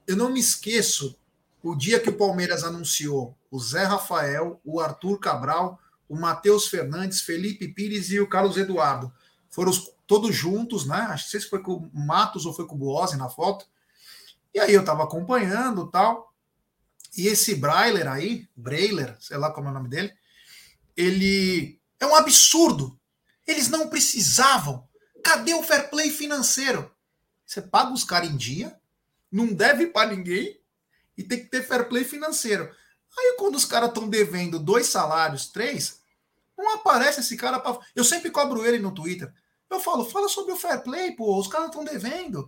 eu não me esqueço o dia que o Palmeiras anunciou o Zé Rafael, o Arthur Cabral, o Matheus Fernandes, Felipe Pires e o Carlos Eduardo. Foram os, todos juntos, né? Acho que se foi com o Matos ou foi com o Buozzi na foto. E aí eu estava acompanhando tal. E esse Brailer aí, Brailer, sei lá como é o nome dele, ele é um absurdo. Eles não precisavam. Cadê o fair play financeiro? Você paga os caras em dia, não deve para ninguém e tem que ter fair play financeiro. Aí quando os caras estão devendo dois salários, três, não aparece esse cara para. Eu sempre cobro ele no Twitter. Eu falo, fala sobre o fair play, pô, os caras estão devendo.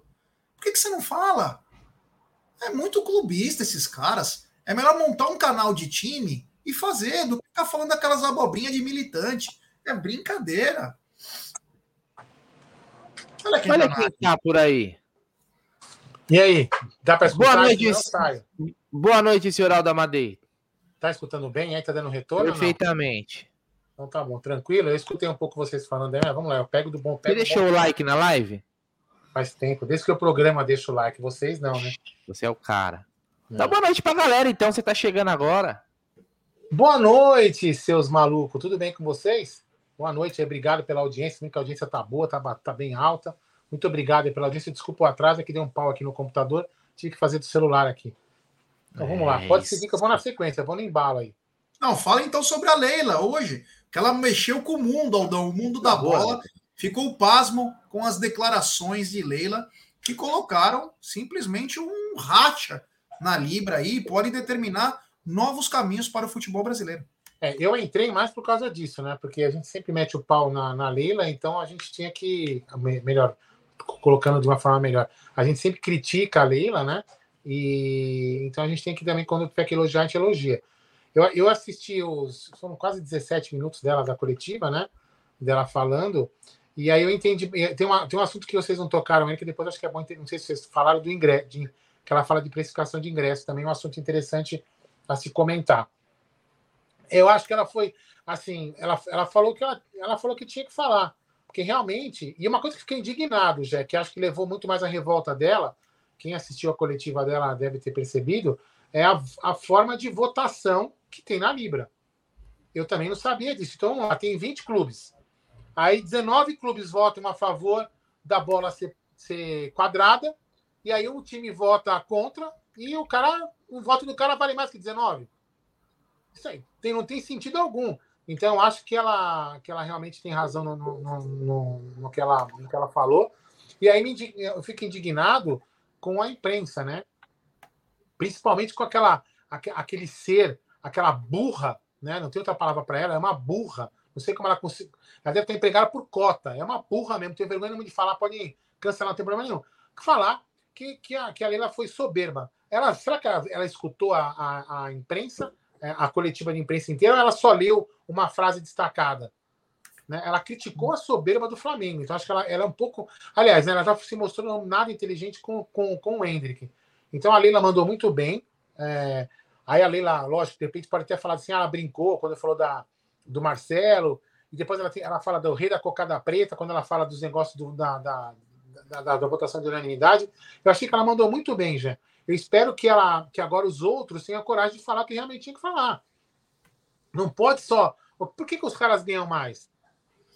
Por que, que você não fala? É muito clubista esses caras. É melhor montar um canal de time e fazer do que ficar falando aquelas abobrinhas de militante. É brincadeira. Olha quem, Olha tá, quem tá por aí. E aí? Dá para escutar? Boa noite, Boa noite, senhor Aldo Amadei. Tá escutando bem aí? Tá dando retorno? Perfeitamente. Então tá bom, tranquilo. Eu escutei um pouco vocês falando aí, mas vamos lá, eu pego do bom pé. Você deixou bom... o like na live? Faz tempo, desde que o programa deixa o like, vocês não, né? Você é o cara. Então, boa noite pra galera, então. Você tá chegando agora. Boa noite, seus malucos. Tudo bem com vocês? Boa noite, obrigado pela audiência. Que a audiência tá boa, tá, tá bem alta. Muito obrigado pela audiência. Desculpa o atraso, é que deu um pau aqui no computador. Tive que fazer do celular aqui. Então vamos lá. Pode seguir que eu vou na sequência, eu vou no embalo aí. Não, fala então sobre a Leila hoje, que ela mexeu com o mundo, Aldão, o mundo da bola. Ficou pasmo com as declarações de Leila, que colocaram simplesmente um racha na Libra aí, pode determinar novos caminhos para o futebol brasileiro. É, eu entrei mais por causa disso, né? Porque a gente sempre mete o pau na, na Leila, então a gente tinha que. Melhor, colocando de uma forma melhor. A gente sempre critica a Leila, né? E então a gente tem que também, quando tiver que elogiar, a gente elogia. Eu, eu assisti os. Foram quase 17 minutos dela da coletiva, né? Dela falando. E aí eu entendi. Tem, uma, tem um assunto que vocês não tocaram aí, que depois acho que é bom. Não sei se vocês falaram do ingresso, que ela fala de precificação de ingresso, também é um assunto interessante a se comentar. Eu acho que ela foi assim, ela, ela falou que ela, ela falou que tinha que falar, porque realmente, e uma coisa que fiquei indignado, já que acho que levou muito mais a revolta dela, quem assistiu a coletiva dela deve ter percebido, é a, a forma de votação que tem na Libra. Eu também não sabia disso. Então, lá tem 20 clubes. Aí 19 clubes votam a favor da bola ser, ser quadrada, e aí o time vota contra, e o cara, o voto do cara vale mais que 19. Isso aí tem, não tem sentido algum. Então, acho que ela, que ela realmente tem razão no, no, no, no, que, ela, no que ela falou. E aí me, eu fico indignado com a imprensa, né? Principalmente com aquela, aquele ser, aquela burra, né? Não tem outra palavra para ela, é uma burra. Não sei como ela consegue. Ela deve ter empregada por cota. É uma burra mesmo. Tem vergonha de falar, pode cancelar, não tem problema nenhum. Falar que, que, a, que a Leila foi soberba. Ela, será que ela, ela escutou a, a, a imprensa? É, a coletiva de imprensa inteira, ela só leu uma frase destacada. Né? Ela criticou a soberba do Flamengo. Então, acho que ela, ela é um pouco. Aliás, né, ela já se mostrou nada inteligente com, com, com o Hendrick. Então, a Leila mandou muito bem. É... Aí a Leila, lógico, de repente pode ter falado assim, ah, ela brincou quando falou da, do Marcelo, e depois ela, tem, ela fala do rei da cocada preta, quando ela fala dos negócios do, da, da, da, da, da, votação de unanimidade. Eu achei que ela mandou muito bem, já. Eu espero que ela, que agora os outros tenham a coragem de falar o que realmente tinha que falar. Não pode só. Por que, que os caras ganham mais?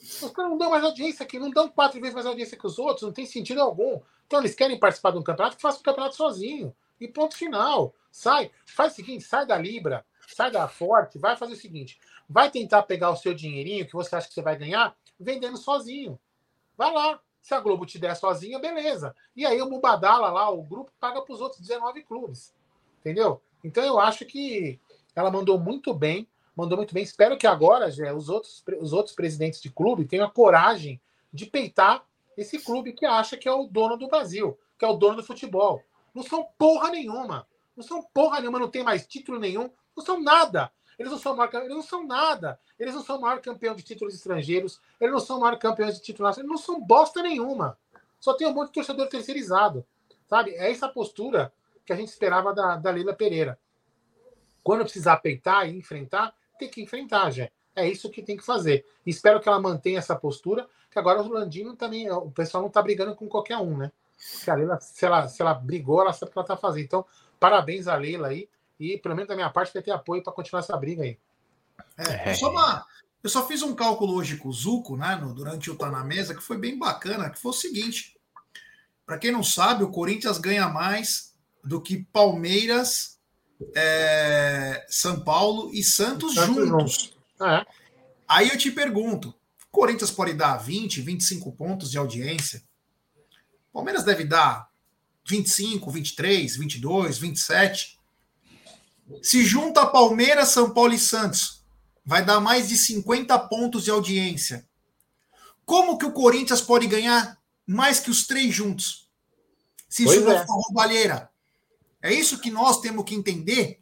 Os caras não dão mais audiência aqui, não dão quatro vezes mais audiência que os outros, não tem sentido algum. Então eles querem participar de um campeonato, que faça o campeonato sozinho. E ponto final. Sai, faz o seguinte, sai da Libra, sai da Forte, vai fazer o seguinte: vai tentar pegar o seu dinheirinho que você acha que você vai ganhar, vendendo sozinho. Vai lá, se a Globo te der sozinha, beleza. E aí o Mubadala lá, o grupo, paga para os outros 19 clubes. Entendeu? Então eu acho que ela mandou muito bem, mandou muito bem. Espero que agora, os outros, os outros presidentes de clube tenham a coragem de peitar esse clube que acha que é o dono do Brasil, que é o dono do futebol. Não são porra nenhuma. Não são porra nenhuma, não tem mais título nenhum, não são nada. Eles não são maior, eles não são nada. Eles não são maior campeão de títulos estrangeiros. Eles não são maior campeão de títulos Eles não são bosta nenhuma. Só tem um monte de torcedor terceirizado. Sabe? É essa postura que a gente esperava da, da Leila Pereira. Quando precisar peitar e enfrentar, tem que enfrentar, já. É isso que tem que fazer. Espero que ela mantenha essa postura, que agora o Landino também, o pessoal não está brigando com qualquer um, né? Se a Leila, se ela, se ela brigou, ela sabe o que ela está fazendo. Então, parabéns a Leila aí. E, pelo menos da minha parte, vai ter apoio para continuar essa briga aí. É, é. Só uma, eu só fiz um cálculo hoje com o Zuco, né, no, durante o Tá na Mesa, que foi bem bacana, que foi o seguinte. Para quem não sabe, o Corinthians ganha mais do que Palmeiras, é, São Paulo e Santos, Santos juntos. É. Aí eu te pergunto: o Corinthians pode dar 20, 25 pontos de audiência? Palmeiras deve dar 25, 23, 22, 27. Se junta Palmeiras, São Paulo e Santos, vai dar mais de 50 pontos de audiência. Como que o Corinthians pode ganhar mais que os três juntos? Se pois isso é. for roubalheira. É isso que nós temos que entender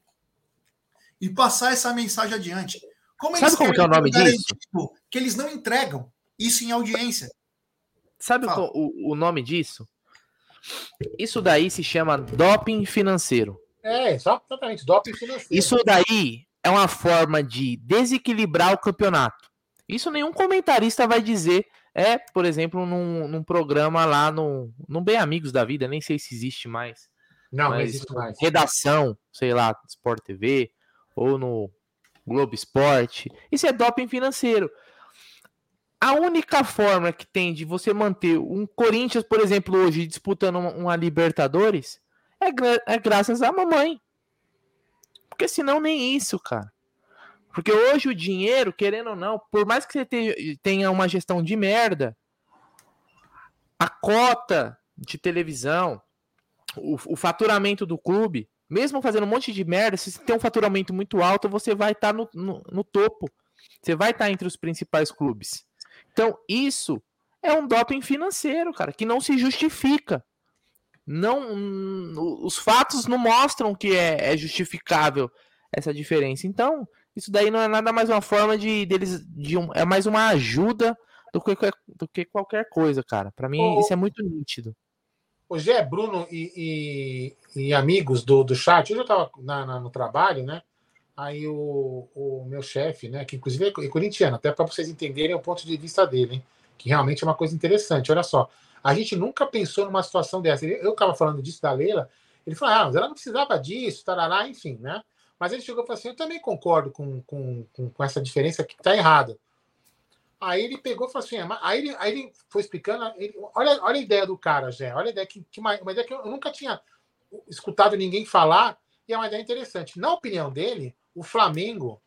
e passar essa mensagem adiante. Como Sabe como que é o nome disso? Que eles não entregam isso em audiência. Sabe o, o nome disso? Isso daí se chama doping financeiro. É, exatamente, doping financeiro. Isso daí é uma forma de desequilibrar o campeonato. Isso nenhum comentarista vai dizer. É, por exemplo, num, num programa lá no, no Bem Amigos da Vida, nem sei se existe mais. Não, não existe mais. Redação, sei lá, Sport TV, ou no Globo Esporte. Isso é doping financeiro. a única forma que tem de você manter um Corinthians, por exemplo, hoje disputando uma Libertadores é, gra é graças à mamãe. Porque senão nem isso, cara. Porque hoje o dinheiro, querendo ou não, por mais que você tenha uma gestão de merda, a cota de televisão, o, o faturamento do clube, mesmo fazendo um monte de merda, se você tem um faturamento muito alto, você vai estar tá no, no, no, topo. Você vai estar tá entre os principais clubes. Então, isso é um doping financeiro, cara, que não se justifica. Não, os fatos não mostram que é, é justificável essa diferença. Então, isso daí não é nada mais uma forma de deles de um, é mais uma ajuda do que, do que qualquer coisa, cara. Para mim, isso é muito nítido. O Gé, Bruno e, e, e, amigos do, do chat, hoje eu estava na, na, no trabalho, né? Aí o, o meu chefe, né, que inclusive é corintiano, até para vocês entenderem o ponto de vista dele, hein, que realmente é uma coisa interessante. Olha só, a gente nunca pensou numa situação dessa. Eu estava falando disso da Leila, ele falou, ah, mas ela não precisava disso, tarará, enfim, né? Mas ele chegou e falou assim: eu também concordo com, com, com, com essa diferença que está errada. Aí ele pegou e falou assim: ah, aí ele, aí ele foi explicando. Ele, olha, olha a ideia do cara, Jé. Olha a ideia que, que uma ideia que eu nunca tinha escutado ninguém falar, e é uma ideia interessante. Na opinião dele, o Flamengo,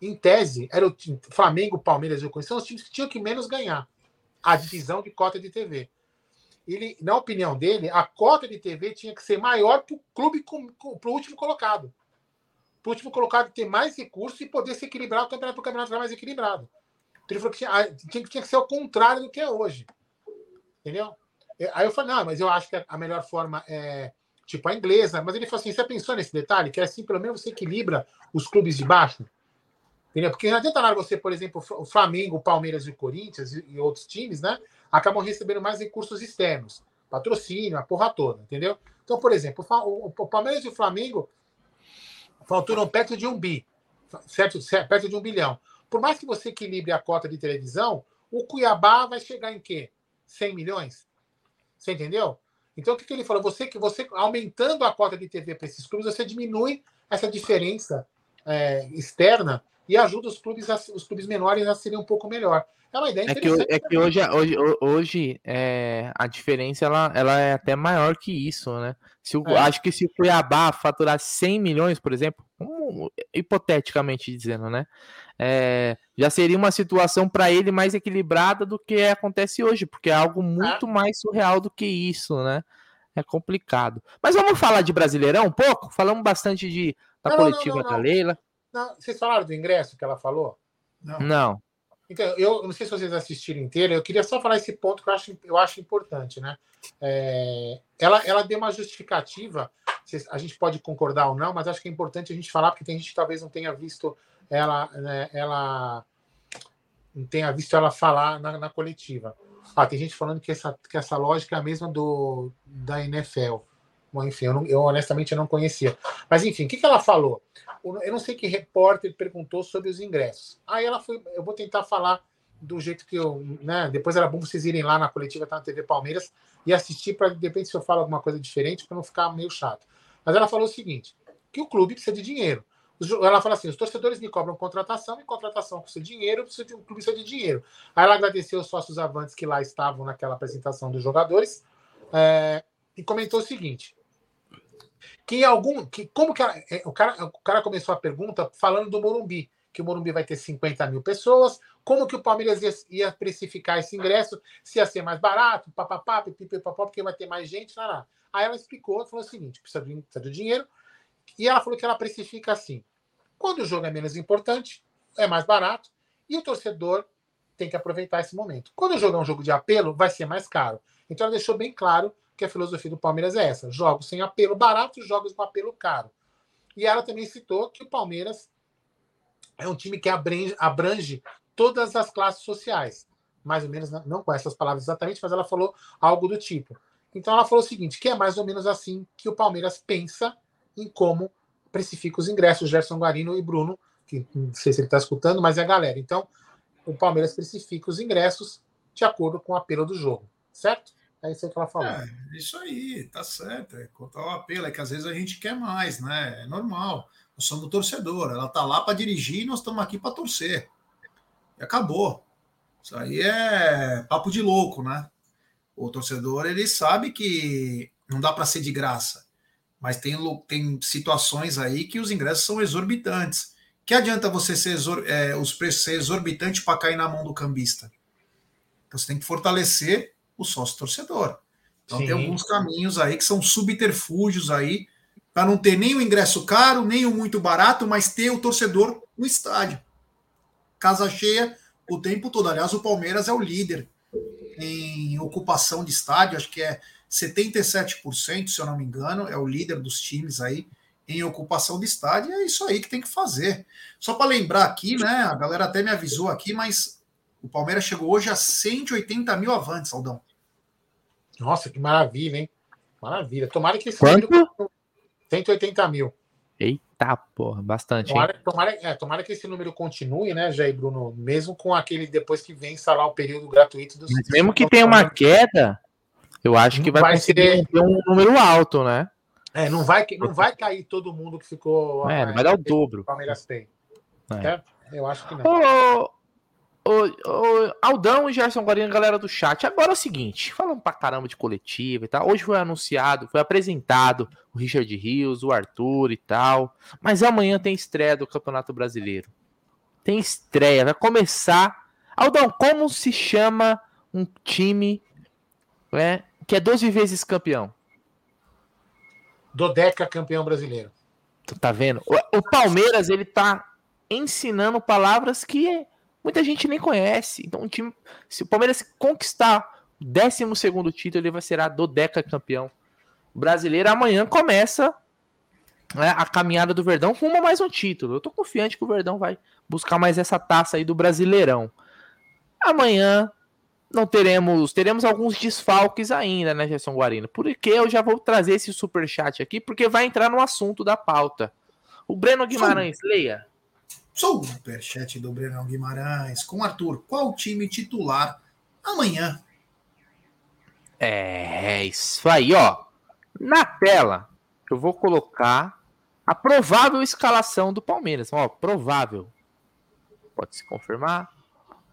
em tese, era o Flamengo, Palmeiras e o Corinthians são os times que tinham que menos ganhar a divisão de cota de TV. Ele, na opinião dele, a cota de TV tinha que ser maior para o clube, para o último colocado para o último colocado ter mais recursos e poder se equilibrar o campeonato, para o campeonato ficar mais equilibrado. Então ele falou que tinha, tinha, tinha, que ser o contrário do que é hoje. Entendeu? Aí eu falei, não, mas eu acho que a melhor forma é tipo a inglesa. Mas ele falou assim: você pensou nesse detalhe? Que é assim, pelo menos você equilibra os clubes de baixo? Entendeu? Porque não adianta nada você, por exemplo, o Flamengo, o Palmeiras e o Corinthians e, e outros times, né? Acabam recebendo mais recursos externos, patrocínio, a porra toda, entendeu? Então, por exemplo, o, Palmeiras e o Flamengo faturam perto de um bi, certo? perto de um bilhão. Por mais que você equilibre a cota de televisão, o Cuiabá vai chegar em quê? 100 milhões? Você entendeu? Então, o que, que ele falou? Você que você aumentando a cota de TV para esses clubes, você diminui essa diferença é, externa e ajuda os clubes, a, os clubes menores a serem um pouco melhor. É uma ideia é que, é que hoje, hoje, hoje é, a diferença ela, ela é até maior que isso, né? Se o, é. Acho que se o Cuiabá faturar 100 milhões, por exemplo, um, hipoteticamente dizendo, né? É, já seria uma situação para ele mais equilibrada do que acontece hoje, porque é algo muito mais surreal do que isso, né? É complicado. Mas vamos falar de Brasileirão um pouco? Falamos bastante de, da não, coletiva não, não, da Leila. Vocês falaram do ingresso que ela falou? Não. Não. Então, eu não sei se vocês assistiram inteiro, eu queria só falar esse ponto que eu acho, eu acho importante, né? É, ela, ela deu uma justificativa, a gente pode concordar ou não, mas acho que é importante a gente falar, porque tem gente que talvez não tenha visto ela, né, ela não tenha visto ela falar na, na, coletiva. Ah, tem gente falando que essa, que essa lógica é a mesma do da NFL. Enfim, eu, não, eu, honestamente eu não conhecia. Mas enfim, o que, que ela falou? Eu não sei que repórter perguntou sobre os ingressos. Aí ela foi, eu vou tentar falar do jeito que eu, né? Depois era bom vocês irem lá na coletiva, tá na TV Palmeiras e assistir para de repente se eu falo alguma coisa diferente para não ficar meio chato. Mas ela falou o seguinte: que o clube precisa de dinheiro. Ela fala assim: os torcedores me cobram contratação, e contratação custa dinheiro, o clube precisa de dinheiro. Aí ela agradeceu os sócios avantes que lá estavam naquela apresentação dos jogadores é, e comentou o seguinte: que algum. Que, como que ela, é, o, cara, o cara começou a pergunta falando do Morumbi, que o Morumbi vai ter 50 mil pessoas, como que o Palmeiras ia, ia precificar esse ingresso, se ia ser mais barato, papapá, pipipipopó, porque vai ter mais gente, lá, lá. Aí ela explicou, falou o seguinte: precisa de, precisa de dinheiro, e ela falou que ela precifica assim. Quando o jogo é menos importante, é mais barato, e o torcedor tem que aproveitar esse momento. Quando o jogo é um jogo de apelo, vai ser mais caro. Então ela deixou bem claro que a filosofia do Palmeiras é essa: jogos sem apelo barato, jogos com apelo caro. E ela também citou que o Palmeiras é um time que abrange, abrange todas as classes sociais. Mais ou menos, não com essas palavras exatamente, mas ela falou algo do tipo. Então ela falou o seguinte: que é mais ou menos assim que o Palmeiras pensa em como precifica os ingressos, Gerson Guarino e Bruno, que não sei se ele está escutando, mas é a galera. Então, o Palmeiras precifica os ingressos de acordo com o apelo do jogo, certo? É isso que ela falou. É, isso aí, tá certo. É contar o apelo, é que às vezes a gente quer mais, né? É normal. Nós somos torcedor, ela tá lá para dirigir e nós estamos aqui para torcer. E acabou. Isso aí é papo de louco, né? O torcedor ele sabe que não dá para ser de graça, mas tem, tem situações aí que os ingressos são exorbitantes. Que adianta você ser exor, é, os preços ser exorbitantes para cair na mão do cambista? Então você tem que fortalecer o sócio torcedor. Então Sim. tem alguns caminhos aí que são subterfúgios aí para não ter nem o ingresso caro, nem o muito barato, mas ter o torcedor no estádio. Casa cheia o tempo todo. Aliás, o Palmeiras é o líder em ocupação de estádio, acho que é 77%, se eu não me engano, é o líder dos times aí em ocupação de estádio, é isso aí que tem que fazer. Só para lembrar aqui, né? A galera até me avisou aqui, mas o Palmeiras chegou hoje a 180 mil avantes, Aldão. Nossa, que maravilha, hein? Maravilha. Tomara que esse Quanto? número 180 mil. Eita, porra, bastante. Tomara, tomara, é, tomara, que esse número continue, né, Jair Bruno? Mesmo com aquele depois que vem instalar o período gratuito dos. Mas mesmo que tenha uma queda, eu acho que vai, vai conseguir ter um número alto, né? É, não vai, não vai cair todo mundo que ficou. É, não vai dar o dobro. O Palmeiras tem. É. Eu acho que não. Ô, Aldão e Gerson Guarino, galera do chat. Agora é o seguinte, falando pra caramba de coletiva e tal. Hoje foi anunciado, foi apresentado o Richard Rios, o Arthur e tal. Mas amanhã tem estreia do Campeonato Brasileiro. Tem estreia, vai começar. Aldão, como se chama um time né, que é 12 vezes campeão? Dodeca campeão brasileiro. Tu tá vendo? O, o Palmeiras, ele tá ensinando palavras que muita gente nem conhece. Então, um time, se o Palmeiras conquistar o 12 título, ele vai ser a dodeca campeão brasileiro. Amanhã começa né, a caminhada do Verdão rumo a mais um título. Eu tô confiante que o Verdão vai buscar mais essa taça aí do Brasileirão. Amanhã não teremos, teremos alguns desfalques ainda, né, Gerson Guarino? Porque eu já vou trazer esse super chat aqui, porque vai entrar no assunto da pauta. O Breno Guimarães, leia. Superchat do Brenão Guimarães. Com Arthur, qual time titular amanhã? É, isso aí, ó. Na tela, eu vou colocar a provável escalação do Palmeiras. Ó, provável. Pode se confirmar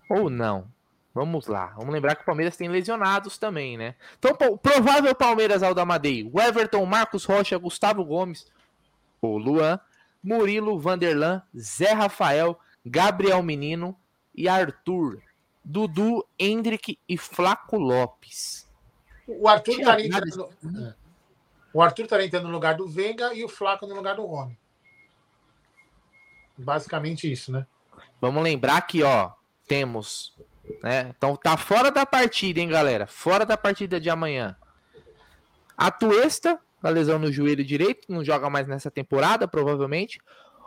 ou não. Vamos lá. Vamos lembrar que o Palmeiras tem lesionados também, né? Então, provável Palmeiras Aldamadei. O Everton, Marcos Rocha, Gustavo Gomes, o Luan, Murilo, Vanderlan, Zé Rafael, Gabriel Menino e Arthur. Dudu, Hendrick e Flaco Lopes. O Arthur estaria tá entrando, o Arthur estaria entrando no lugar do Veiga e o Flaco no lugar do Rony. Basicamente isso, né? Vamos lembrar que, ó, temos, né? Então tá fora da partida, hein, galera? Fora da partida de amanhã. A Tuesta, a lesão no joelho direito, não joga mais nessa temporada, provavelmente.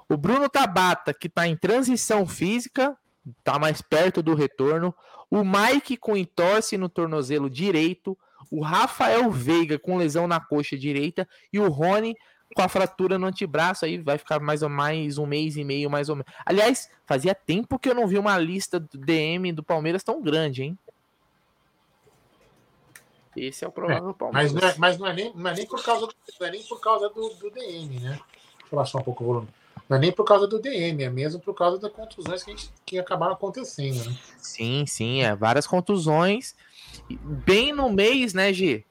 O Bruno Tabata, que está em transição física, está mais perto do retorno. O Mike com entorse no tornozelo direito. O Rafael Veiga com lesão na coxa direita. E o Rony com a fratura no antebraço. Aí vai ficar mais ou mais um mês e meio, mais ou menos. Aliás, fazia tempo que eu não vi uma lista do DM do Palmeiras tão grande, hein? Esse é o provável é, Palmeiras. Mas, não é, mas não, é nem, não é nem por causa, do, não é nem por causa do, do DM, né? Deixa eu baixar um pouco o volume. Não é nem por causa do DM, é mesmo por causa das contusões que, a gente, que acabaram acontecendo, né? Sim, sim, é várias contusões. Bem no mês, né, Gi?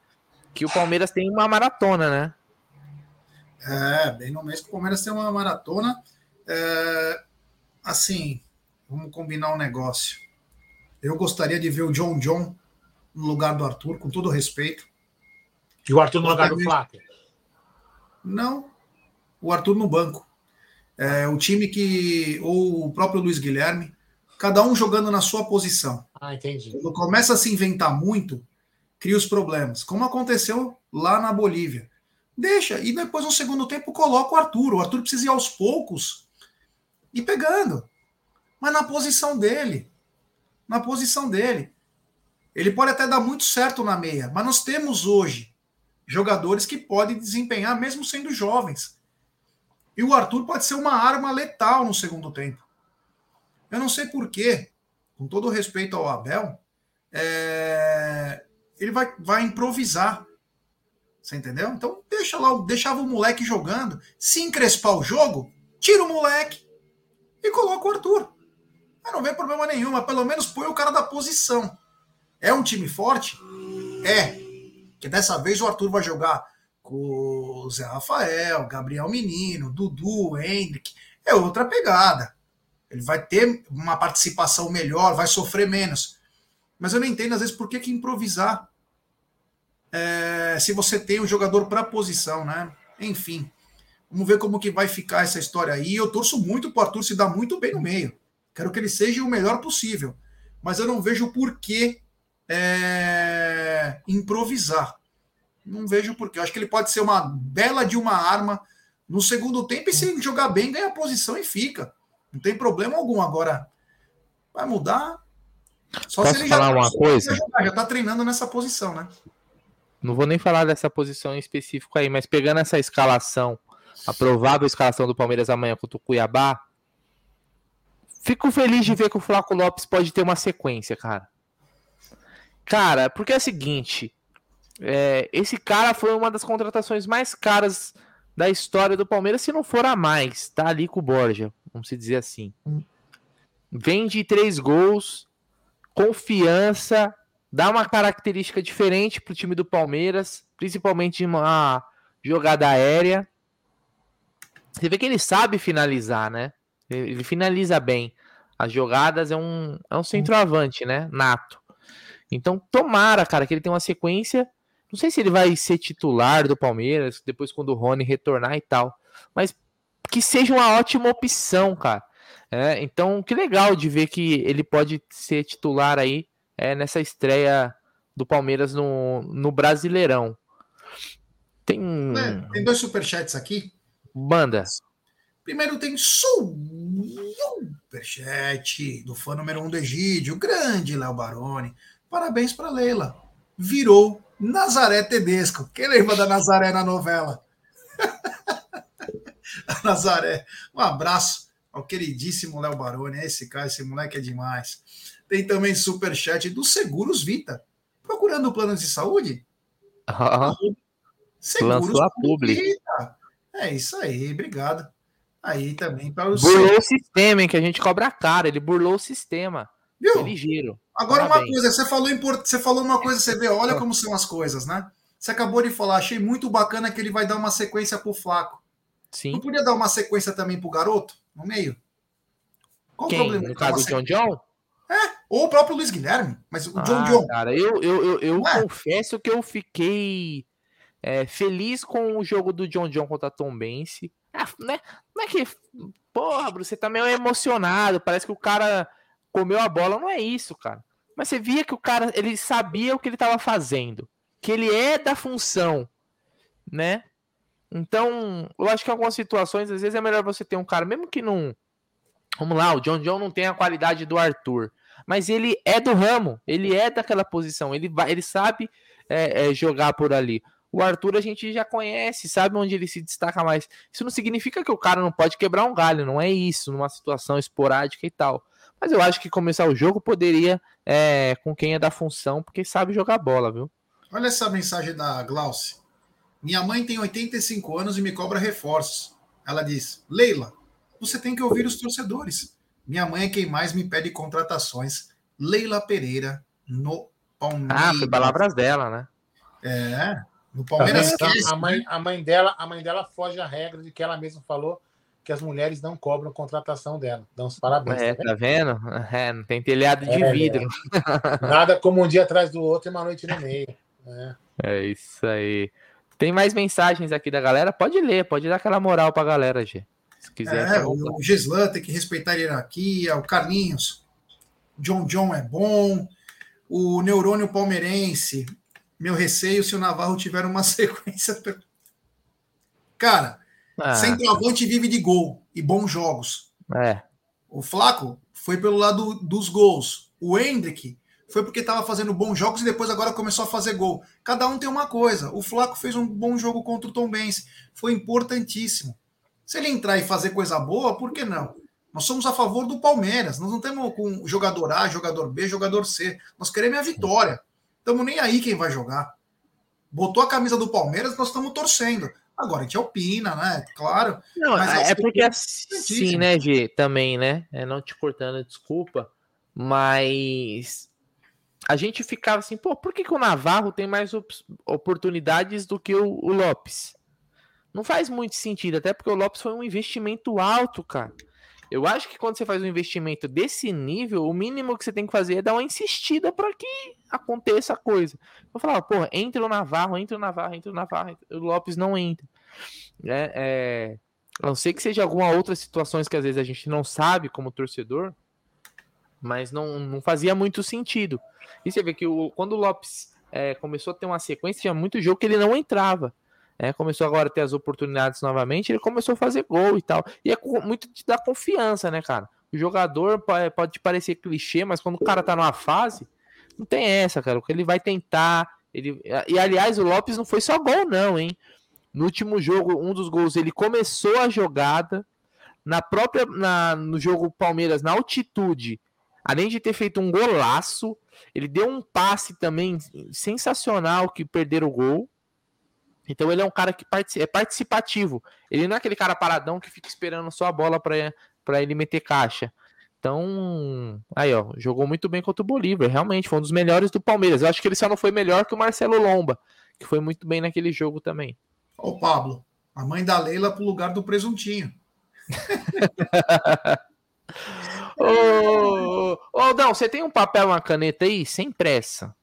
Que o Palmeiras tem uma maratona, né? É, bem no mês que o Palmeiras tem uma maratona. É, assim, vamos combinar um negócio. Eu gostaria de ver o John John no lugar do Arthur, com todo respeito. E o Arthur no lugar do Flávio? Não, o Arthur no banco. É, o time que. Ou o próprio Luiz Guilherme, cada um jogando na sua posição. Ah, entendi. Quando começa a se inventar muito, cria os problemas. Como aconteceu lá na Bolívia. Deixa, e depois no segundo tempo coloca o Arthur. O Arthur precisa ir aos poucos e pegando. Mas na posição dele. Na posição dele. Ele pode até dar muito certo na meia, mas nós temos hoje jogadores que podem desempenhar mesmo sendo jovens. E o Arthur pode ser uma arma letal no segundo tempo. Eu não sei porquê, com todo respeito ao Abel, é... ele vai, vai improvisar. Você entendeu? Então deixa lá, deixava o moleque jogando. Se encrespar o jogo, tira o moleque e coloca o Arthur. Mas não vê problema nenhum, mas pelo menos põe o cara da posição. É um time forte? É. Que dessa vez o Arthur vai jogar com o Zé Rafael, Gabriel Menino, Dudu, Hendrick. É outra pegada. Ele vai ter uma participação melhor, vai sofrer menos. Mas eu não entendo, às vezes, por que, que improvisar é, se você tem um jogador para posição, né? Enfim, vamos ver como que vai ficar essa história aí. Eu torço muito para o Arthur se dar muito bem no meio. Quero que ele seja o melhor possível. Mas eu não vejo por que é, improvisar. Não vejo por que. Eu acho que ele pode ser uma bela de uma arma no segundo tempo e se jogar bem, ganha posição e fica. Não tem problema algum. Agora, vai mudar. Só Posso se ele falar já, uma coisa? Jogar, já tá treinando nessa posição, né? Não vou nem falar dessa posição em específico aí, mas pegando essa escalação, a provável escalação do Palmeiras amanhã contra o Cuiabá, fico feliz de ver que o Flaco Lopes pode ter uma sequência, cara. Cara, porque é o seguinte, é, esse cara foi uma das contratações mais caras da história do Palmeiras, se não for a mais, tá ali com o Borja, vamos dizer assim. Vem de três gols, confiança, dá uma característica diferente pro time do Palmeiras, principalmente uma jogada aérea. Você vê que ele sabe finalizar, né? Ele finaliza bem. As jogadas é um, é um centroavante, né? Nato. Então, tomara, cara, que ele tenha uma sequência não sei se ele vai ser titular do Palmeiras, depois quando o Rony retornar e tal. Mas que seja uma ótima opção, cara. É, então, que legal de ver que ele pode ser titular aí é, nessa estreia do Palmeiras no, no Brasileirão. Tem. É, tem dois superchats aqui. Banda. Primeiro tem superchat do fã número um do Egídio, grande Léo Baroni. Parabéns para Leila. Virou Nazaré Tedesco. Quem lembra da Nazaré na novela? a Nazaré. Um abraço ao queridíssimo Léo Baroni. Esse cara, esse moleque é demais. Tem também superchat do Seguros Vita. Procurando planos de saúde? Ah, Seguros Vita. É isso aí, obrigado. Aí também para o Burlou o sistema, hein, que a gente cobra caro. Ele burlou o sistema. Viu? ligeiro. Agora, Parabéns. uma coisa, você falou, você falou uma coisa, você vê, olha como são as coisas, né? Você acabou de falar, achei muito bacana que ele vai dar uma sequência pro Flaco. Sim. Não podia dar uma sequência também pro garoto, no meio? Qual Quem? o problema? No caso do John John? É, ou o próprio Luiz Guilherme, mas o ah, John John. Cara, eu, eu, eu, eu é? confesso que eu fiquei é, feliz com o jogo do John John contra Tom Bense. Ah, né? Não é que. Porra, Bruce, você tá meio emocionado. Parece que o cara comeu a bola, não é isso, cara. Mas você via que o cara, ele sabia o que ele estava fazendo, que ele é da função, né? Então, eu acho que em algumas situações, às vezes é melhor você ter um cara, mesmo que não. Vamos lá, o John John não tem a qualidade do Arthur, mas ele é do ramo, ele é daquela posição, ele, vai, ele sabe é, é, jogar por ali. O Arthur a gente já conhece, sabe onde ele se destaca mais. Isso não significa que o cara não pode quebrar um galho, não é isso, numa situação esporádica e tal. Mas eu acho que começar o jogo poderia é, com quem é da função, porque sabe jogar bola, viu? Olha essa mensagem da Glauce. Minha mãe tem 85 anos e me cobra reforços. Ela diz: Leila, você tem que ouvir os torcedores. Minha mãe é quem mais me pede contratações. Leila Pereira no Palmeiras. Ah, foi palavras dela, né? É. No Palmeiras. Tá a, mãe, a, mãe dela, a mãe dela foge à regra de que ela mesma falou que as mulheres não cobram contratação dela. Dá uns parabéns. É, tá vendo? Tá vendo? É, não tem telhado de é, vidro. É. Nada como um dia atrás do outro e uma noite no meio. É. é isso aí. Tem mais mensagens aqui da galera? Pode ler, pode dar aquela moral pra galera, G. Se quiser. É, o Gislan tem que respeitar a hierarquia, o Carlinhos. John John é bom. O neurônio palmeirense. Meu receio se o Navarro tiver uma sequência. Cara, ah. Centroavante vive de gol e bons jogos. É. O Flaco foi pelo lado dos gols. O Hendrick foi porque estava fazendo bons jogos e depois agora começou a fazer gol. Cada um tem uma coisa. O Flaco fez um bom jogo contra o Tom Benz. Foi importantíssimo. Se ele entrar e fazer coisa boa, por que não? Nós somos a favor do Palmeiras. Nós não temos com jogador A, jogador B, jogador C. Nós queremos a vitória. Estamos nem aí quem vai jogar. Botou a camisa do Palmeiras, nós estamos torcendo. Agora a gente opina, né? Claro. Não, é porque assim, né, G, também, né? É, não te cortando, desculpa, mas a gente ficava assim, pô, por que, que o Navarro tem mais op oportunidades do que o, o Lopes? Não faz muito sentido, até porque o Lopes foi um investimento alto, cara. Eu acho que quando você faz um investimento desse nível, o mínimo que você tem que fazer é dar uma insistida para que aconteça a coisa. Eu falava, pô, entra o Navarro, entra o Navarro, entra o Navarro, o Lopes não entra. É, é, a não sei que seja alguma outra situações que às vezes a gente não sabe como torcedor, mas não, não fazia muito sentido. E você vê que o, quando o Lopes é, começou a ter uma sequência, tinha muito jogo que ele não entrava. É, começou agora a ter as oportunidades novamente, ele começou a fazer gol e tal. E é muito de dar confiança, né, cara? O jogador pode, pode parecer clichê, mas quando o cara tá numa fase, não tem essa, cara. Ele vai tentar. Ele... E aliás, o Lopes não foi só gol, não, hein? No último jogo, um dos gols, ele começou a jogada. Na própria. Na, no jogo Palmeiras, na altitude, além de ter feito um golaço, ele deu um passe também sensacional que perderam o gol. Então ele é um cara que é participativo. Ele não é aquele cara paradão que fica esperando só a bola para ele meter caixa. Então, aí ó, jogou muito bem contra o Bolívar, realmente foi um dos melhores do Palmeiras. Eu acho que ele só não foi melhor que o Marcelo Lomba, que foi muito bem naquele jogo também. Ô Pablo, a mãe da Leila pro lugar do presuntinho. ô, ô, Aldão, você tem um papel uma caneta aí? Sem pressa.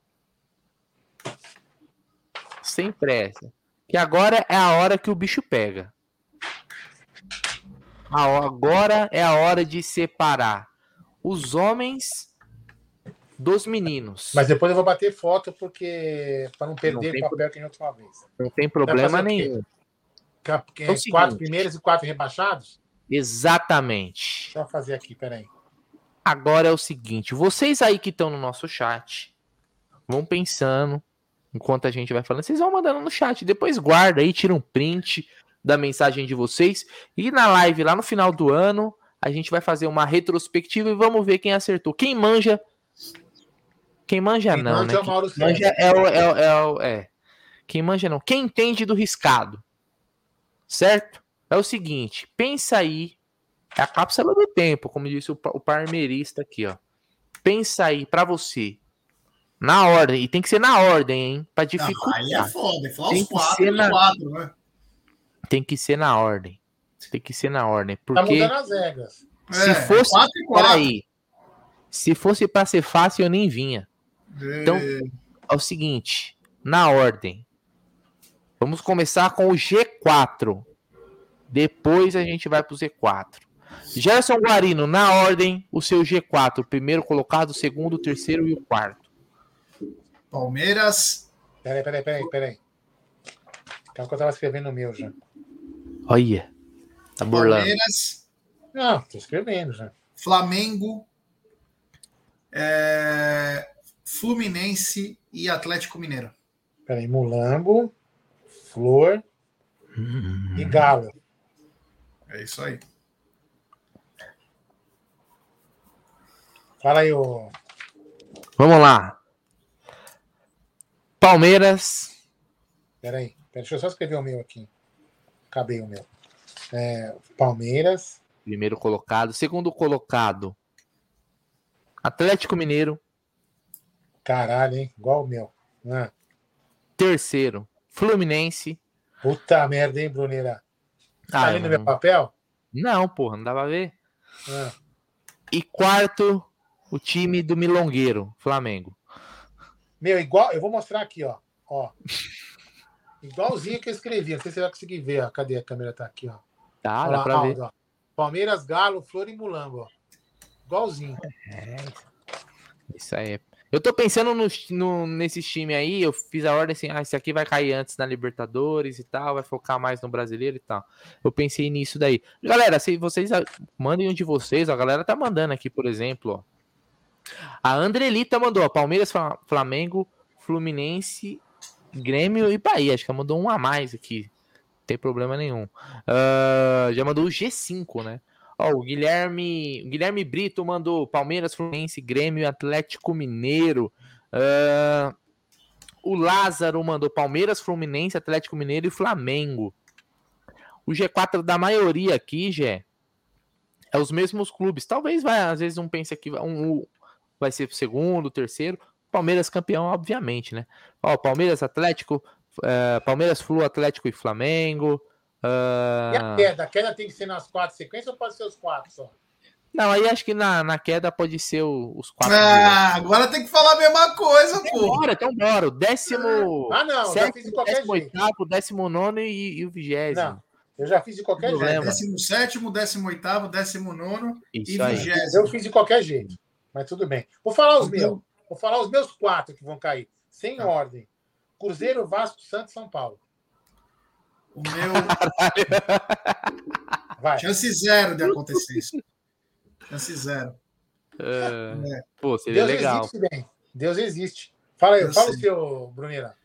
Sem pressa que agora é a hora que o bicho pega. Agora é a hora de separar os homens dos meninos. Mas depois eu vou bater foto porque para não perder não o papel que a última vez. Não tem problema nenhum. Que, é quatro primeiros e quatro rebaixados? Exatamente. Deixa eu fazer aqui, peraí. Agora é o seguinte, vocês aí que estão no nosso chat, vão pensando enquanto a gente vai falando, vocês vão mandando no chat, depois guarda aí, tira um print da mensagem de vocês e na live lá no final do ano a gente vai fazer uma retrospectiva e vamos ver quem acertou. Quem manja quem manja quem não, manja né? É quem manja é o, é, o, é, o, é Quem manja não. Quem entende do riscado. Certo? É o seguinte, pensa aí, é a cápsula do tempo, como disse o, o parmeirista aqui, ó. Pensa aí para você, na ordem. E tem que ser na ordem, hein? Pra dificultar. Não, aí é foda. É tem que quatro, ser na... Quatro, né? Tem que ser na ordem. Tem que ser na ordem. Tá porque tá as regras. Se é, fosse. Quatro Peraí. Se fosse pra ser fácil, eu nem vinha. É... Então, é o seguinte. Na ordem. Vamos começar com o G4. Depois a gente vai pro Z4. Gerson Guarino, na ordem, o seu G4. Primeiro colocado, segundo, terceiro e o quarto. Palmeiras. Peraí, peraí, peraí, peraí. Calma que eu tava escrevendo o meu já. Olha. Tá burlando. Palmeiras. Não, tô escrevendo já. Flamengo. É... Fluminense e Atlético Mineiro. Peraí, Mulambo, Flor hum. e Galo. É isso aí. Fala aí, ô. Vamos lá. Palmeiras. Peraí, deixa eu só escrever o meu aqui. Acabei o meu. É, Palmeiras. Primeiro colocado. Segundo colocado. Atlético Mineiro. Caralho, hein? Igual o meu. Ah. Terceiro. Fluminense. Puta merda, hein, Bruneira? Tá ah, lendo meu papel? Não, porra, não dá pra ver. Ah. E quarto, o time do Milongueiro, Flamengo. Meu, igual. Eu vou mostrar aqui, ó. ó. Igualzinho que eu escrevi. Não sei se você vai conseguir ver. Ó. Cadê a câmera? Tá aqui, ó. Tá, dá pra ver. Ó. Palmeiras, Galo, Flor e Mulambo, ó. Igualzinho. É. Isso aí. Eu tô pensando no, no, nesse time aí, eu fiz a ordem assim, ah, esse aqui vai cair antes na Libertadores e tal, vai focar mais no brasileiro e tal. Eu pensei nisso daí. Galera, se vocês mandem um de vocês, a galera tá mandando aqui, por exemplo, ó. A Andrelita mandou, Palmeiras, Flamengo, Fluminense, Grêmio e Bahia. Acho que ela mandou um a mais aqui. Não tem problema nenhum. Uh, já mandou o G5, né? Ó, o Guilherme, Guilherme Brito mandou Palmeiras, Fluminense, Grêmio, Atlético Mineiro. Uh, o Lázaro mandou Palmeiras, Fluminense, Atlético Mineiro e Flamengo. o G4 da maioria aqui, Gé, é os mesmos clubes. Talvez vai, às vezes um pense que um, vai ser segundo, terceiro. Palmeiras campeão, obviamente, né? Ó, Palmeiras, Atlético, uh, Palmeiras, Flu, Atlético e Flamengo. Uh... E a queda? A queda tem que ser nas quatro sequências ou pode ser os quatro só? Não, aí acho que na, na queda pode ser o, os quatro. Ah, agora tem que falar a mesma coisa, então pô. Bora, então bora. O décimo. Ah, não, sétimo, já fiz de qualquer décimo jeito. Oitavo, décimo nono e, e o vigésimo. Não, eu já fiz de qualquer jeito. Décimo sétimo, décimo oitavo, décimo nono Isso e vigésimo. Eu fiz de qualquer jeito, mas tudo bem. Vou falar os meus. Vou falar os meus quatro que vão cair, sem tá. ordem. Cruzeiro, Vasco, Santos, São Paulo. O meu. Vai. Chance zero de acontecer isso. Chance zero. Uh, é. Pô, seria Deus legal. Existe, bem. Deus existe. Fala aí, eu fala sei. o seu, Brunira.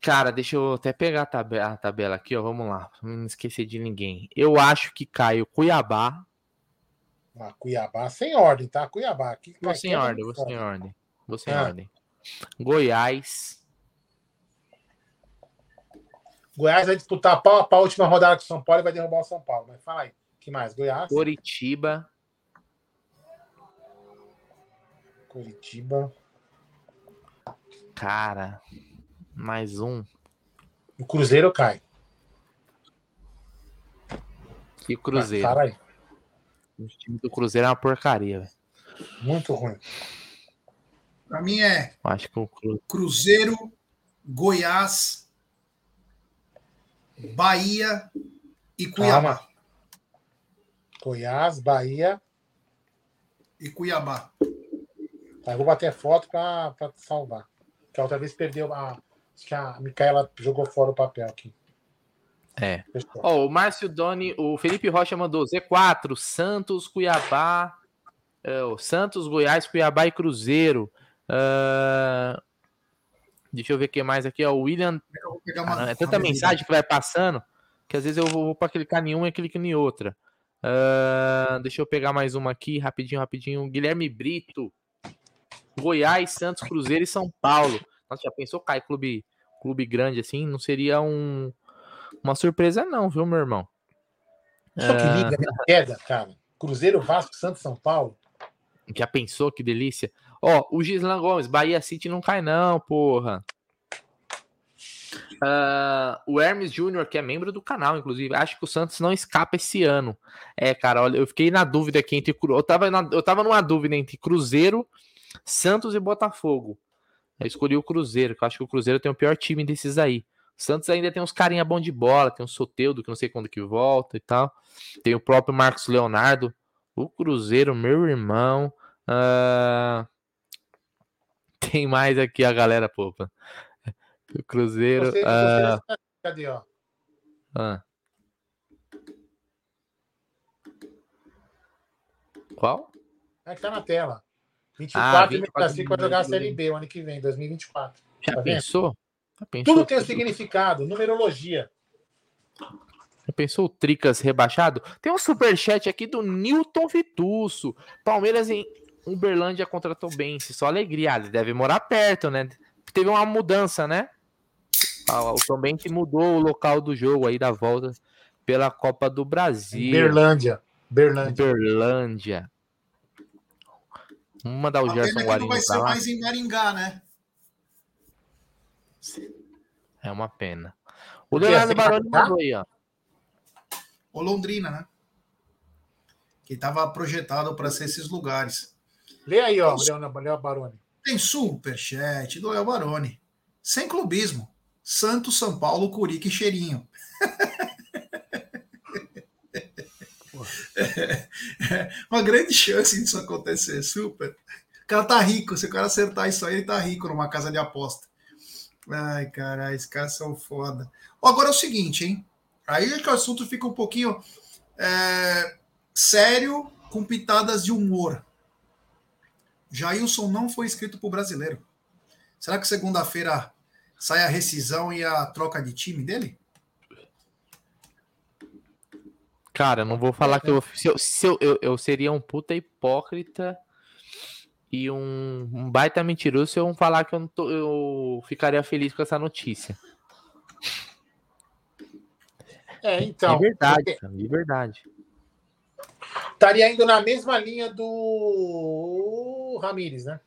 Cara, deixa eu até pegar a tabela, a tabela aqui, ó. Vamos lá. Não esquecer de ninguém. Eu acho que cai o Cuiabá. Ah, Cuiabá sem ordem, tá? Cuiabá. Aqui, vou sem ordem, vou sem ordem. Vou sem ah. ordem. Goiás. Goiás vai disputar pau a pau a última rodada com o São Paulo e vai derrubar o São Paulo. Mas fala aí. que mais? Goiás? Coritiba. Curitiba. Cara, mais um. O Cruzeiro cai. E Cruzeiro. Fala aí. O time do Cruzeiro é uma porcaria, velho. Muito ruim. Pra mim é. Acho que o Cruzeiro, Cruzeiro Goiás, Bahia e Cuiabá. Calma. Goiás, Bahia e Cuiabá. Tá, eu vou bater foto para salvar. Que a outra vez perdeu a. Acho que a Micaela jogou fora o papel aqui. É. Oh, o Márcio Doni, o Felipe Rocha mandou Z4, Santos, Cuiabá, uh, Santos, Goiás, Cuiabá e Cruzeiro. Uh, deixa eu ver o que mais aqui, ó. O William. é tanta mensagem que vai passando que às vezes eu vou, vou para clicar em uma e clico em outra. Uh, deixa eu pegar mais uma aqui, rapidinho, rapidinho. Guilherme Brito. Goiás, Santos, Cruzeiro e São Paulo. Nossa, já pensou cair clube, clube grande assim? Não seria um, uma surpresa, não, viu, meu irmão? Só que liga, uh... queda, cara. Cruzeiro, Vasco, Santos, São Paulo. Já pensou que delícia? Ó, o Gislan Gomes, Bahia City não cai, não, porra. Uh, o Hermes Júnior, que é membro do canal, inclusive, acho que o Santos não escapa esse ano. É, cara, olha, eu fiquei na dúvida aqui entre. Eu tava, na, eu tava numa dúvida entre Cruzeiro Santos e Botafogo. Eu escolhi o Cruzeiro, que eu acho que o Cruzeiro tem o pior time desses aí. Santos ainda tem uns carinha bom de bola, tem o Soteudo, que não sei quando que volta e tal. Tem o próprio Marcos Leonardo. O Cruzeiro, meu irmão. Uh... Tem mais aqui a galera, popa. O Cruzeiro. Você, uh... Cadê, ó? Ah. Qual? É que tá na tela. 24, ah, 24 e vai jogar a Série B o ano que vem, 2024. Já tá pensou? Já pensou? Tudo tem um significado, numerologia. Já pensou o Tricas rebaixado? Tem um superchat aqui do Newton Vitusso. Palmeiras em Uberlândia contra Tombense. Só alegria. Ele deve morar perto, né? Teve uma mudança, né? O Tombense mudou o local do jogo aí da volta pela Copa do Brasil. Berlândia. Berlândia. Berlândia. Vamos mandar o Gerson Guarino vai ser lá. mais em Maringá, né? É uma pena. O Leonardo Baroni mandou aí, ó. O Londrina, né? Que estava projetado para ser esses lugares. Lê aí, ó, Leonardo Baroni. Tem superchat do Léo Baroni. Sem clubismo. Santos, São Paulo, Curica e Cheirinho. uma grande chance disso acontecer, super. O cara tá rico, se o cara acertar isso aí, ele tá rico numa casa de aposta. Ai, cara, esses caras são foda. Agora é o seguinte, hein? Aí é que o assunto fica um pouquinho é, sério, com pitadas de humor. Jailson não foi inscrito para o brasileiro. Será que segunda-feira sai a rescisão e a troca de time dele? Cara, não vou falar que eu, se eu, se eu, eu, eu seria um puta hipócrita e um, um, baita mentiroso se eu falar que eu, tô, eu ficaria feliz com essa notícia. É, então. De verdade, porque... cara, de verdade. Estaria indo na mesma linha do Ramires, né?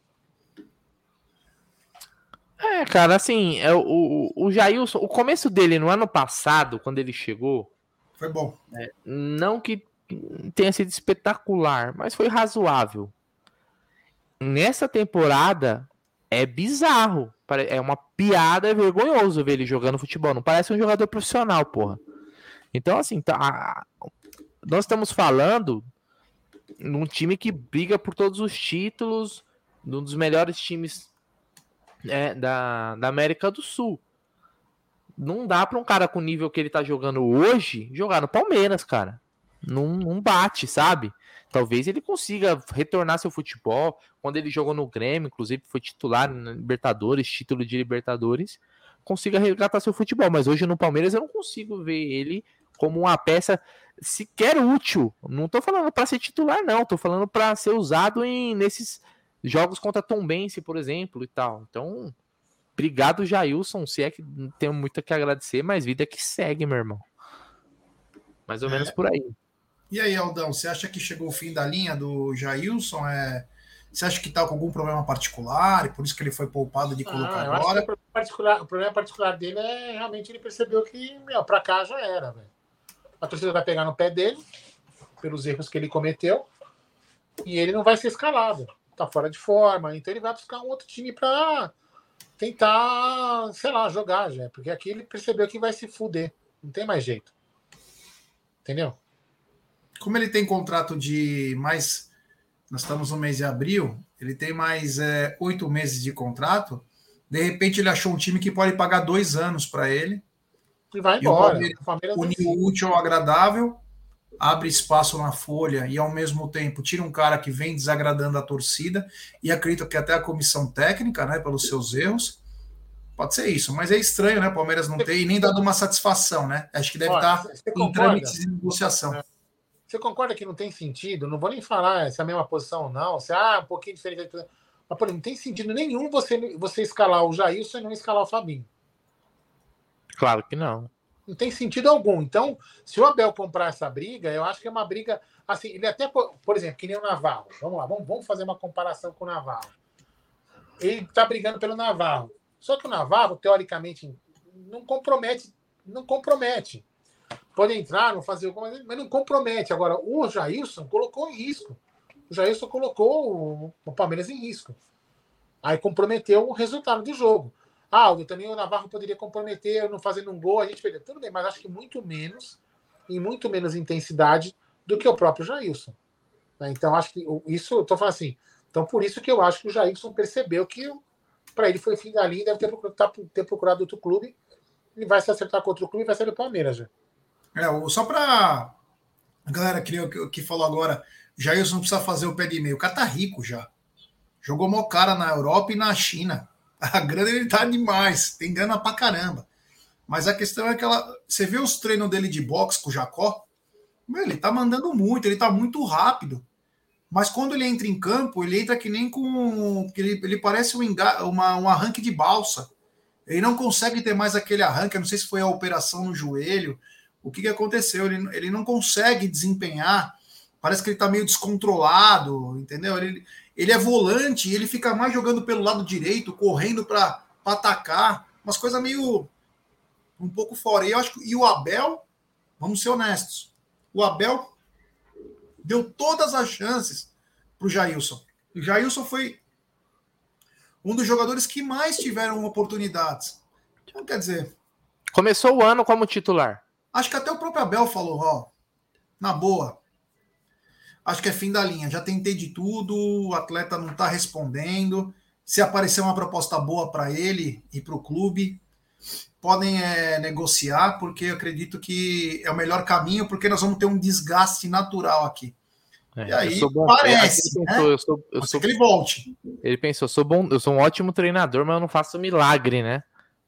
É, cara, assim, é, o, o Jailson, o começo dele no ano passado, quando ele chegou. Foi bom. É, não que tenha sido espetacular, mas foi razoável. Nessa temporada, é bizarro. É uma piada, é vergonhoso ver ele jogando futebol. Não parece um jogador profissional, porra. Então, assim, tá, nós estamos falando num time que briga por todos os títulos, um dos melhores times é, da, da América do Sul. Não dá para um cara com o nível que ele tá jogando hoje jogar no Palmeiras, cara. Não, não bate, sabe? Talvez ele consiga retornar seu futebol. Quando ele jogou no Grêmio, inclusive foi titular na Libertadores, título de Libertadores, consiga resgatar seu futebol. Mas hoje no Palmeiras eu não consigo ver ele como uma peça sequer útil. Não tô falando para ser titular, não. Tô falando para ser usado em nesses jogos contra Tom Bense, por exemplo, e tal. Então, obrigado, Jailson. Se é que não tenho muito a que agradecer, mas vida que segue, meu irmão. Mais ou é. menos por aí. E aí, Aldão, você acha que chegou o fim da linha do Jailson? É... Você acha que está com algum problema particular e por isso que ele foi poupado de colocar ah, agora? O problema, particular, o problema particular dele é realmente ele percebeu que, pra cá já era, velho. A torcida vai pegar no pé dele pelos erros que ele cometeu e ele não vai ser escalado. Tá fora de forma, então ele vai buscar um outro time para tentar, sei lá, jogar já, porque aqui ele percebeu que vai se fuder. Não tem mais jeito. Entendeu? Como ele tem contrato de mais. Nós estamos no mês de abril, ele tem mais é, oito meses de contrato. De repente, ele achou um time que pode pagar dois anos para ele. E vai embora. E o unir o útil ao agradável, abre espaço na folha e, ao mesmo tempo, tira um cara que vem desagradando a torcida. E acredito que até a comissão técnica, né, pelos seus erros. Pode ser isso, mas é estranho, né? O Palmeiras não ter e nem dado uma satisfação, né? Acho que deve Olha, estar em trâmites de negociação. É. Você concorda que não tem sentido? Não vou nem falar se é a mesma posição ou não, se ah, um pouquinho diferente. Mas, por exemplo, não tem sentido nenhum você, você escalar o Jailson e não escalar o Fabinho. Claro que não. Não tem sentido algum. Então, se o Abel comprar essa briga, eu acho que é uma briga. Assim, ele até, por exemplo, que nem o Navarro. Vamos lá, vamos, vamos fazer uma comparação com o Navarro. Ele está brigando pelo Navarro. Só que o Navarro, teoricamente, não compromete. Não compromete pode entrar, não fazer alguma coisa, mas não compromete. Agora, o Jailson colocou em risco. O Jailson colocou o Palmeiras em risco. Aí comprometeu o resultado do jogo. Ah, o Navarro poderia comprometer não fazendo um gol, a gente perdeu. Tudo bem, mas acho que muito menos, em muito menos intensidade do que o próprio Jailson. Né? Então, acho que isso, tô falando assim. Então, por isso que eu acho que o Jailson percebeu que para ele foi fim da linha, deve ter procurado, tá, ter procurado outro clube. Ele vai se acertar com outro clube e vai ser do Palmeiras já. É, só para a galera que, que falou agora, Jailson precisa fazer o pé de meio. O cara tá rico já. Jogou mó cara na Europa e na China. A grana ele tá demais, tem grana pra caramba. Mas a questão é que ela, você vê os treinos dele de boxe com o Jacó, ele tá mandando muito, ele tá muito rápido. Mas quando ele entra em campo, ele entra que nem com. Ele, ele parece um, uma, um arranque de balsa. Ele não consegue ter mais aquele arranque. Eu não sei se foi a operação no joelho, o que, que aconteceu? Ele, ele não consegue desempenhar, parece que ele está meio descontrolado, entendeu? Ele, ele é volante e ele fica mais jogando pelo lado direito, correndo para atacar, umas coisas meio um pouco fora. E eu acho que e o Abel, vamos ser honestos, o Abel deu todas as chances para o Jailson. O Jailson foi um dos jogadores que mais tiveram oportunidades. Então, quer dizer. Começou o ano como titular. Acho que até o próprio Abel falou, ó, na boa. Acho que é fim da linha. Já tentei de tudo, o atleta não está respondendo. Se aparecer uma proposta boa para ele e para o clube, podem é, negociar, porque eu acredito que é o melhor caminho, porque nós vamos ter um desgaste natural aqui. É, e aí bom, parece, ele pensou, né? eu sou, eu sou, que ele volte. Ele pensou, sou bom, eu sou um ótimo treinador, mas eu não faço milagre, né?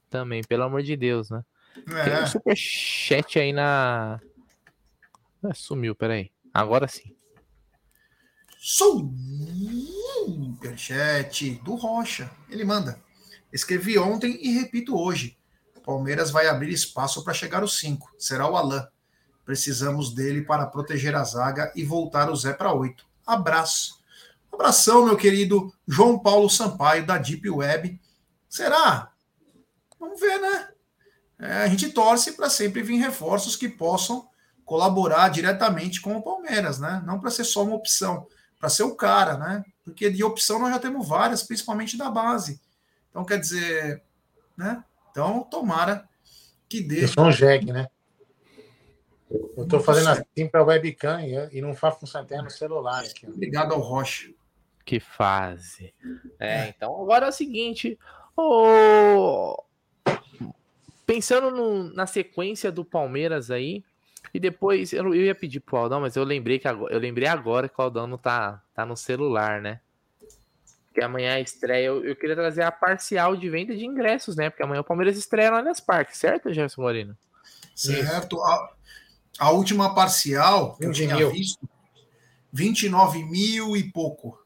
Também, pelo amor de Deus, né? É. Tem um superchat aí na. Ah, sumiu, peraí. Agora sim. Superchat do Rocha. Ele manda. Escrevi ontem e repito hoje. Palmeiras vai abrir espaço para chegar aos 5. Será o Alain. Precisamos dele para proteger a zaga e voltar o Zé para oito. Abraço. Abração, meu querido João Paulo Sampaio, da Deep Web. Será? Vamos ver, né? É, a gente torce para sempre vir reforços que possam colaborar diretamente com o Palmeiras, né? Não para ser só uma opção, para ser o cara, né? Porque de opção nós já temos várias, principalmente da base. Então, quer dizer, né? Então, tomara que dê. Eu sou um jegue, né? Eu estou fazendo assim para webcam e, não faz funcionar até no celular. Aqui, Obrigado ao Rocha. Que fase. É, então agora é o seguinte. Oh, pensando no, na sequência do Palmeiras aí, e depois eu, eu ia pedir pro Aldão, mas eu lembrei que agora, eu lembrei agora que o Aldão não tá, tá no celular, né? Que amanhã é estreia. Eu, eu, queria trazer a parcial de venda de ingressos, né? Porque amanhã o Palmeiras estreia no Allianz Parque, certo, Gerson Moreno? Certo. A, a última parcial que eu tinha mil. visto, 29 mil e pouco.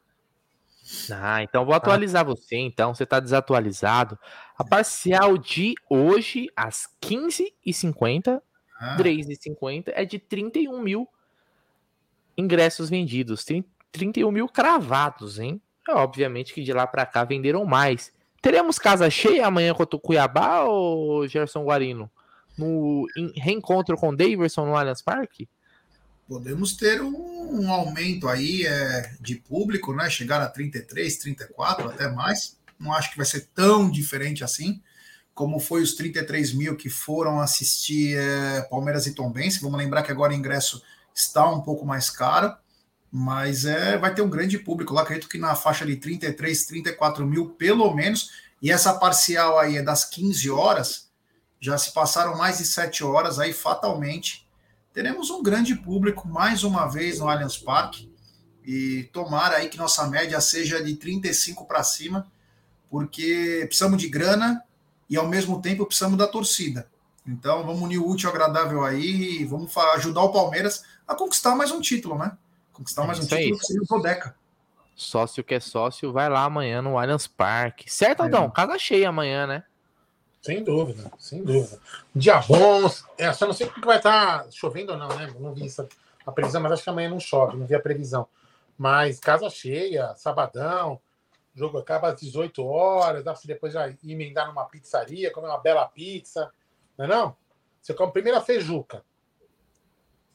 Ah, então vou atualizar ah. você, então. Você está desatualizado. A parcial de hoje, às 15h50, ah. 3h50, é de 31 mil ingressos vendidos. 31 mil cravados, hein? É, obviamente que de lá para cá venderam mais. Teremos casa cheia amanhã contra o Cuiabá ou Gerson Guarino? No reencontro com o Davidson no Allianz Parque? Podemos ter um, um aumento aí é, de público, né? Chegar a 33, 34, até mais. Não acho que vai ser tão diferente assim, como foi os 33 mil que foram assistir é, Palmeiras e Tombense. Vamos lembrar que agora o ingresso está um pouco mais caro, mas é, vai ter um grande público lá. Acredito que na faixa de 33, 34 mil, pelo menos. E essa parcial aí é das 15 horas. Já se passaram mais de 7 horas aí, fatalmente teremos um grande público mais uma vez no Allianz Parque e tomara aí que nossa média seja de 35 para cima, porque precisamos de grana e ao mesmo tempo precisamos da torcida. Então vamos unir o útil ao agradável aí e vamos ajudar o Palmeiras a conquistar mais um título, né? Conquistar mais um título que seria o. Sócio que é sócio, vai lá amanhã no Allianz Parque. Certo, Aldão? É. Casa cheia amanhã, né? Sem dúvida, sem dúvida. Dia bom, é, só não sei porque vai estar tá chovendo ou não, né? Não vi isso, a previsão, mas acho que amanhã não chove, não vi a previsão. Mas casa cheia, sabadão, jogo acaba às 18 horas, dá para depois já emendar numa pizzaria, comer uma bela pizza, não é não? Você come primeiro a feijuca,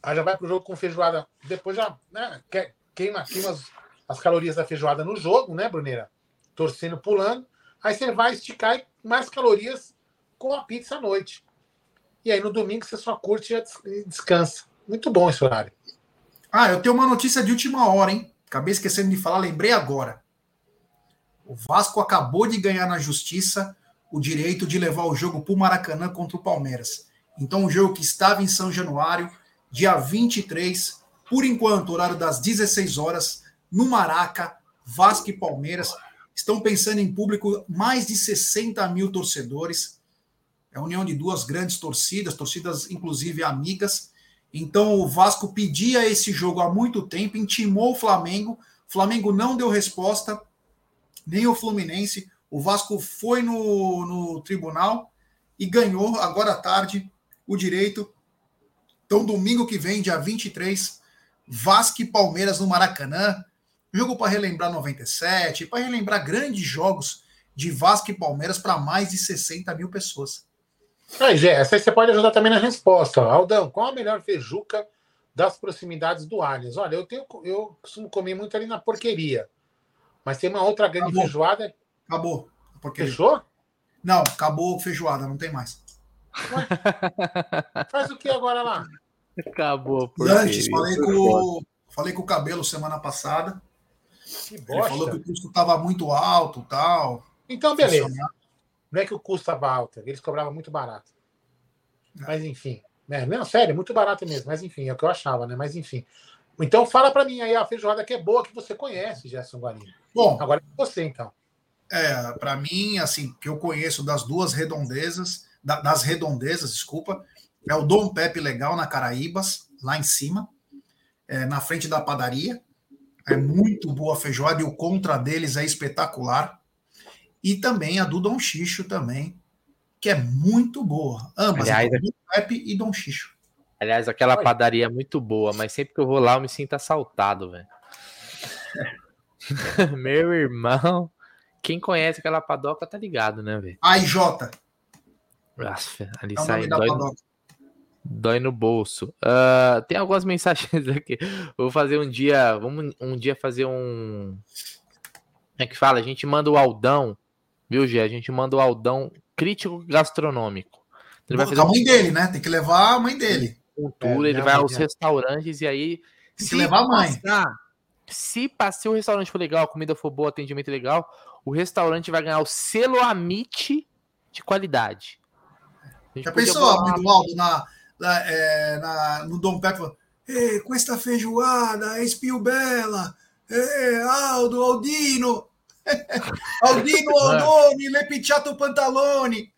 aí já vai pro jogo com feijoada, depois já né, queima, queima as, as calorias da feijoada no jogo, né, Bruneira? Torcendo, pulando, aí você vai esticar mais calorias com a pizza à noite. E aí no domingo você só curte e descansa. Muito bom esse horário. Ah, eu tenho uma notícia de última hora, hein? Acabei esquecendo de falar, lembrei agora. O Vasco acabou de ganhar na justiça o direito de levar o jogo para o Maracanã contra o Palmeiras. Então, o jogo que estava em São Januário, dia 23, por enquanto, horário das 16 horas, no Maraca, Vasco e Palmeiras. Estão pensando em público mais de 60 mil torcedores. É a união de duas grandes torcidas, torcidas inclusive amigas. Então o Vasco pedia esse jogo há muito tempo, intimou o Flamengo. O Flamengo não deu resposta, nem o Fluminense. O Vasco foi no, no tribunal e ganhou agora à tarde o direito. Então, domingo que vem, dia 23, Vasco e Palmeiras no Maracanã. Jogo para relembrar 97, para relembrar grandes jogos de Vasco e Palmeiras para mais de 60 mil pessoas. Aí, Gé, essa aí você pode ajudar também na resposta. Aldão, qual a melhor feijuca das proximidades do Allianz? Olha, eu, tenho, eu costumo comer muito ali na porqueria. Mas tem uma outra grande acabou. feijoada. Acabou. Porqueria. Fechou? Não, acabou feijoada, não tem mais. Ué? Faz o que agora lá? Acabou. Antes, falei com, falei com o cabelo semana passada. Que bosta. Ele falou que o custo estava muito alto tal. Então, beleza. Não é que o custo estava alto, eles cobravam muito barato. Mas enfim. Né? Não, sério, muito barato mesmo. Mas enfim, é o que eu achava, né? Mas enfim. Então fala para mim aí a feijoada que é boa, que você conhece, Gerson Guarino. Bom, agora é você então. É, para mim, assim, que eu conheço das duas redondezas, das redondezas, desculpa, é o Dom Pepe Legal na Caraíbas, lá em cima, é, na frente da padaria. É muito boa a feijoada e o contra deles é espetacular. E também a do Dom Xixo também, que é muito boa. Ambas, Aliás, Dom Pepe e Dom Xixo. Aliás, aquela Oi. padaria é muito boa, mas sempre que eu vou lá eu me sinto assaltado, velho. Meu irmão, quem conhece aquela padoca tá ligado, né, velho? AIJ, Nossa, ali é sai, dói, padoca. dói no bolso. Ah, tem algumas mensagens aqui. Vou fazer um dia, vamos um dia fazer um. Como é que fala? A gente manda o Aldão, viu, Gê? A gente manda o Aldão crítico gastronômico. Ele vai fazer a mãe dele, né? Tem que levar a mãe dele. É, tour, ele minha vai aos minha- restaurantes e aí. Tem que levar. Passar, se passar o restaurante for legal, a comida for boa, atendimento legal, o restaurante vai ganhar o selo Amit de qualidade. Já pensou Aldo na, na- é, na- no Dom Pedro Ei, com esta feijoada, espio bela, Ei, Aldo, Aldino, Aldino, Aldoni, Lepiciato Pantalone.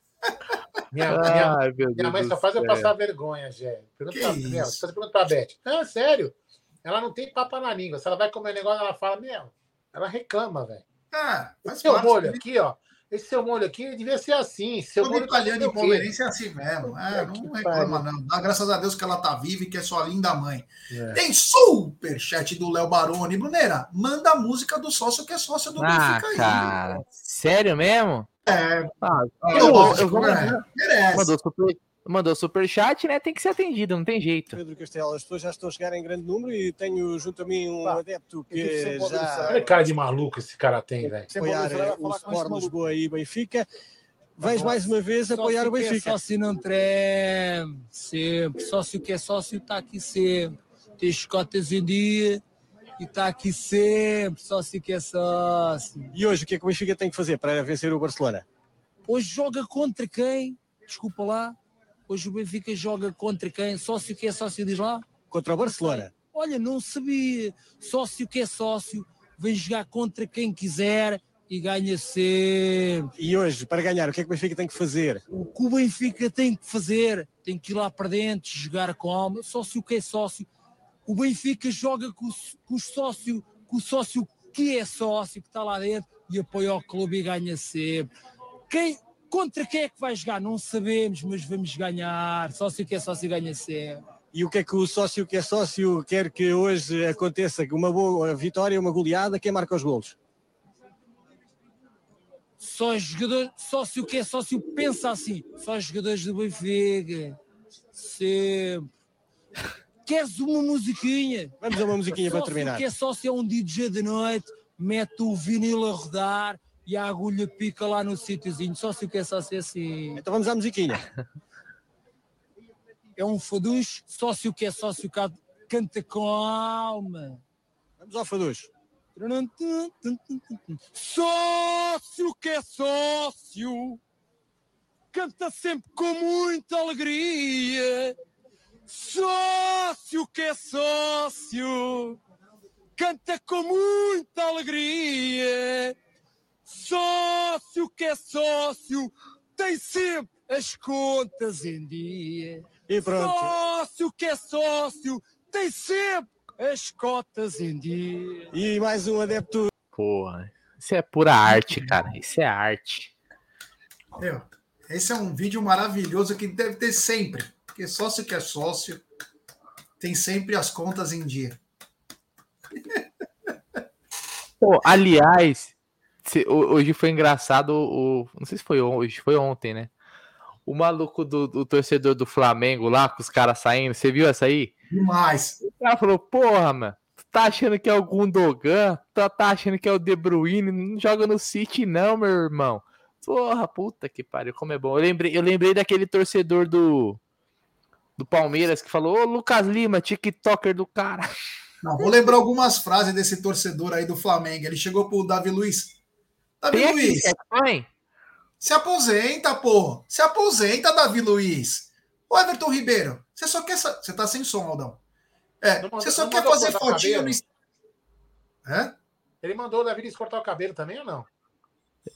Minha, minha, meu minha Deus mãe só faz eu passar vergonha, Gé. Pergunta pra, meu, você pergunta pra Beth. Não, é sério. Ela não tem papa na língua. Se ela vai comer negócio, ela fala, meu, ela reclama, velho. Ah, Esse faz seu parte. molho aqui, ó. Esse seu molho aqui devia ser assim. Seu Todo molho italiano e o quê. palmeirense é assim mesmo. É, Que não reclama, não. Dá graças a Deus que ela tá viva e que é sua linda mãe. É. Tem superchat do Léo Baroni. Bruneira, manda a música do sócio que é sócio do Ah, Benfica aí. cara. Sério mesmo? É, Ah, é eu, vou- lógico, eu vou né? mandou super, mandou superchat, né? Tem que ser atendido, não tem jeito. Pedro Castelo, as pessoas já estão a chegar em grande número e tenho junto a mim um Pá, adepto tive que já Olha que cara de maluco esse cara tem, velho. apoiar o Sport Lisboa e Benfica. Vais mais uma vez apoiar o é Benfica. sócio não treme, sempre. Sócio que é sócio está aqui sempre. Tem as cotas em dia e está aqui sempre. Sócio que é sócio. E hoje o que é que o Benfica tem que fazer para vencer o Barcelona? Hoje joga contra quem? Desculpa lá. Hoje o Benfica joga contra quem? Sócio que é sócio, diz lá. Contra o Barcelona. Olha, não sabia. Sócio que é sócio, vem jogar contra quem quiser e ganha sempre. E hoje, para ganhar, o que é que o Benfica tem que fazer? O que o Benfica tem que fazer, tem que ir lá para dentro, jogar com alma. Sócio que é sócio. O Benfica joga com, o- com o sócio, com o sócio que é sócio, que está lá dentro, e apoia o clube e ganha sempre. Quem, contra quem é que vai jogar? Não sabemos, mas vamos ganhar. Sócio que é sócio ganha sempre. E o que é que o sócio que é sócio quer que hoje aconteça? Uma boa vitória, uma goleada, quem marca os golos? Só jogador, sócio que é sócio pensa assim. Só jogadores do Benfica. Sempre. Queres uma musiquinha? Vamos a uma musiquinha para terminar. que é sócio é um DJ de noite, mete o vinil a rodar e a agulha pica lá no sítiozinho. Sócio que é sócio é assim. Então vamos à musiquinha. É um faducho, sócio que é sócio ca- canta com alma. Vamos ao Faduz. Sócio que é sócio, canta sempre com muita alegria. Sócio que é sócio, canta com muita alegria. Sócio que é sócio, tem sempre as contas em dia. E pronto. Sócio que é sócio, tem sempre as cotas em dia. E mais um adepto Porra, isso é pura arte, cara. Isso é arte. Meu, esse é um vídeo maravilhoso que deve ter sempre. Porque sócio que é sócio tem sempre as contas em dia. Pô, aliás, hoje foi engraçado o. Não sei se foi hoje, foi ontem, né? O maluco do, do torcedor do Flamengo lá, com os caras saindo. Você viu essa aí? Demais. O cara falou, porra, mano, tu tá achando que é o Gundogan? Tu tá achando que é o De Bruyne? Não joga no City não, meu irmão. Porra, puta que pariu, como é bom. Eu lembrei, eu lembrei daquele torcedor do, do Palmeiras que falou, ô Lucas Lima, tiktoker do cara. Não, vou lembrar algumas frases desse torcedor aí do Flamengo. Ele chegou pro Davi Luiz. Davi Tem aqui, Luiz, põe? se aposenta, pô. Se aposenta, Davi Luiz. Ô, Everton Ribeiro, você só quer. Você tá sem som, Aldão. É, Não mandou- você só não quer fazer fotinho no. Hã? Ele mandou o Davi Luiz cortar o cabelo também ou não?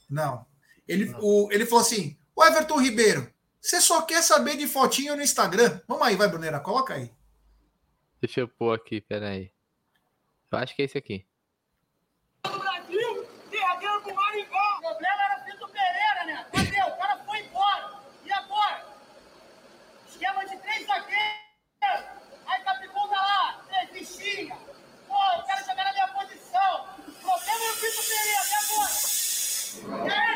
Não. Ele, o, ele falou assim: Ô Everton Ribeiro, você só quer saber de fotinho no Instagram. Vamos aí, vai, Brunera, coloca aí. Deixa eu pôr aqui, peraí. Eu acho que é esse aqui. O problema era o Pereira, né? O cara foi embora. E agora? Esquema de três zagueiros. Aí lá, três. Pô, eu quero jogar na minha posição. O problema era o Pereira, e agora? E?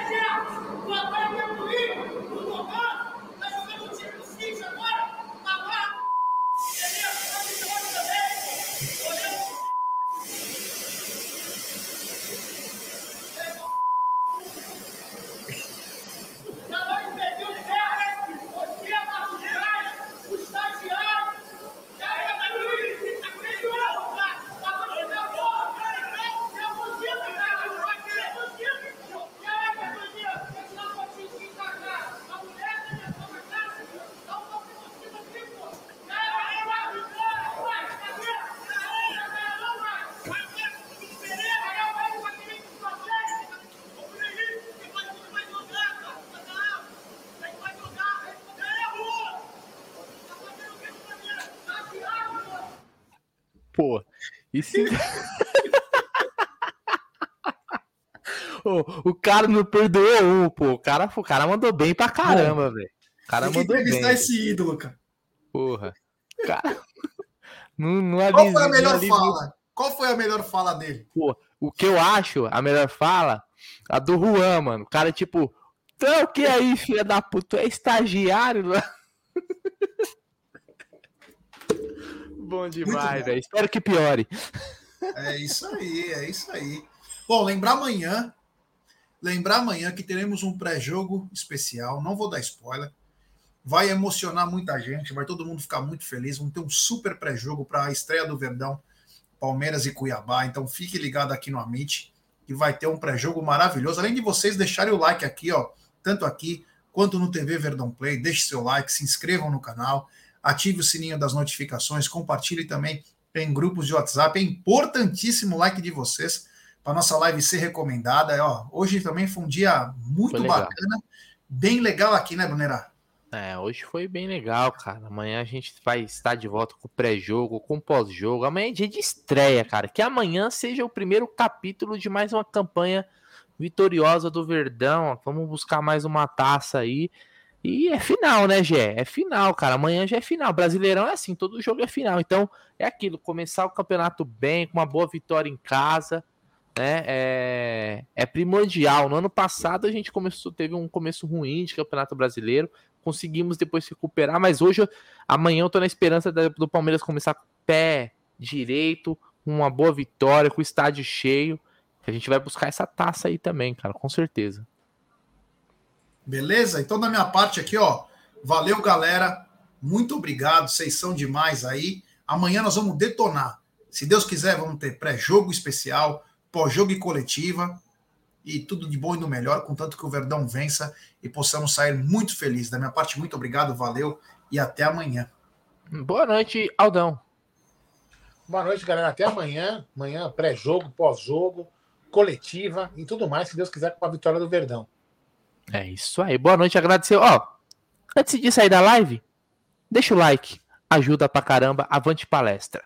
E se. Ô, o cara não perdoou um, pô. O cara, o cara mandou bem pra caramba, velho. O cara Tem que mandou entrevistar bem. esse ídolo, cara. Porra. Cara. Não, não Qual avisa- foi a melhor aliviou. fala? Qual foi a melhor fala dele? O que eu acho, a melhor fala, a do Juan, mano. O cara, tipo, então o que aí, filha da puta? Tu é estagiário? lá?" Bom demais, velho. Espero que piore. É isso aí, é isso aí. Bom, lembrar amanhã, lembrar amanhã que teremos um pré-jogo especial, não vou dar spoiler. Vai emocionar muita gente, vai todo mundo ficar muito feliz. Vamos ter um super pré-jogo para a estreia do Verdão, Palmeiras e Cuiabá. Então fique ligado aqui no Amit, que vai ter um pré-jogo maravilhoso. Além de vocês deixarem o like aqui, ó, tanto aqui quanto no TV Verdão Play. Deixe seu like, se inscrevam no canal, ative o sininho das notificações, compartilhe também em grupos de WhatsApp. É importantíssimo o like de vocês para nossa live ser recomendada. Ó, hoje também foi um dia muito bacana, bem legal aqui, né, Brunera? É, hoje foi bem legal, cara. Amanhã a gente vai estar de volta com o pré-jogo, com o pós-jogo. Amanhã é dia de estreia, cara. Que amanhã seja o primeiro capítulo de mais uma campanha vitoriosa do Verdão. Vamos buscar mais uma taça aí. E é final, né, Gé? É final, cara. Amanhã já é final. Brasileirão é assim, todo jogo é final. Então, é aquilo, começar o campeonato bem, com uma boa vitória em casa, né? É, é primordial. No ano passado a gente começou, teve um começo ruim de campeonato brasileiro conseguimos depois recuperar, mas hoje, amanhã eu tô na esperança do Palmeiras começar com pé direito, com uma boa vitória, com o estádio cheio. A gente vai buscar essa taça aí também, cara, com certeza. Beleza? Então, da minha parte aqui, ó, valeu, galera. Muito obrigado, vocês são demais aí. Amanhã nós vamos detonar. Se Deus quiser, vamos ter pré-jogo especial, pós-jogo e coletiva. E tudo de bom e do melhor, contanto que o Verdão vença e possamos sair muito felizes. Da minha parte, muito obrigado, valeu e até amanhã. Boa noite, Aldão. Boa noite, galera. Até amanhã. Amanhã, pré-jogo, pós-jogo, coletiva e tudo mais, se Deus quiser, com a vitória do Verdão. É isso aí. Boa noite, agradecer. Ó, antes de sair da live, deixa o like. Ajuda pra caramba. Avante palestra.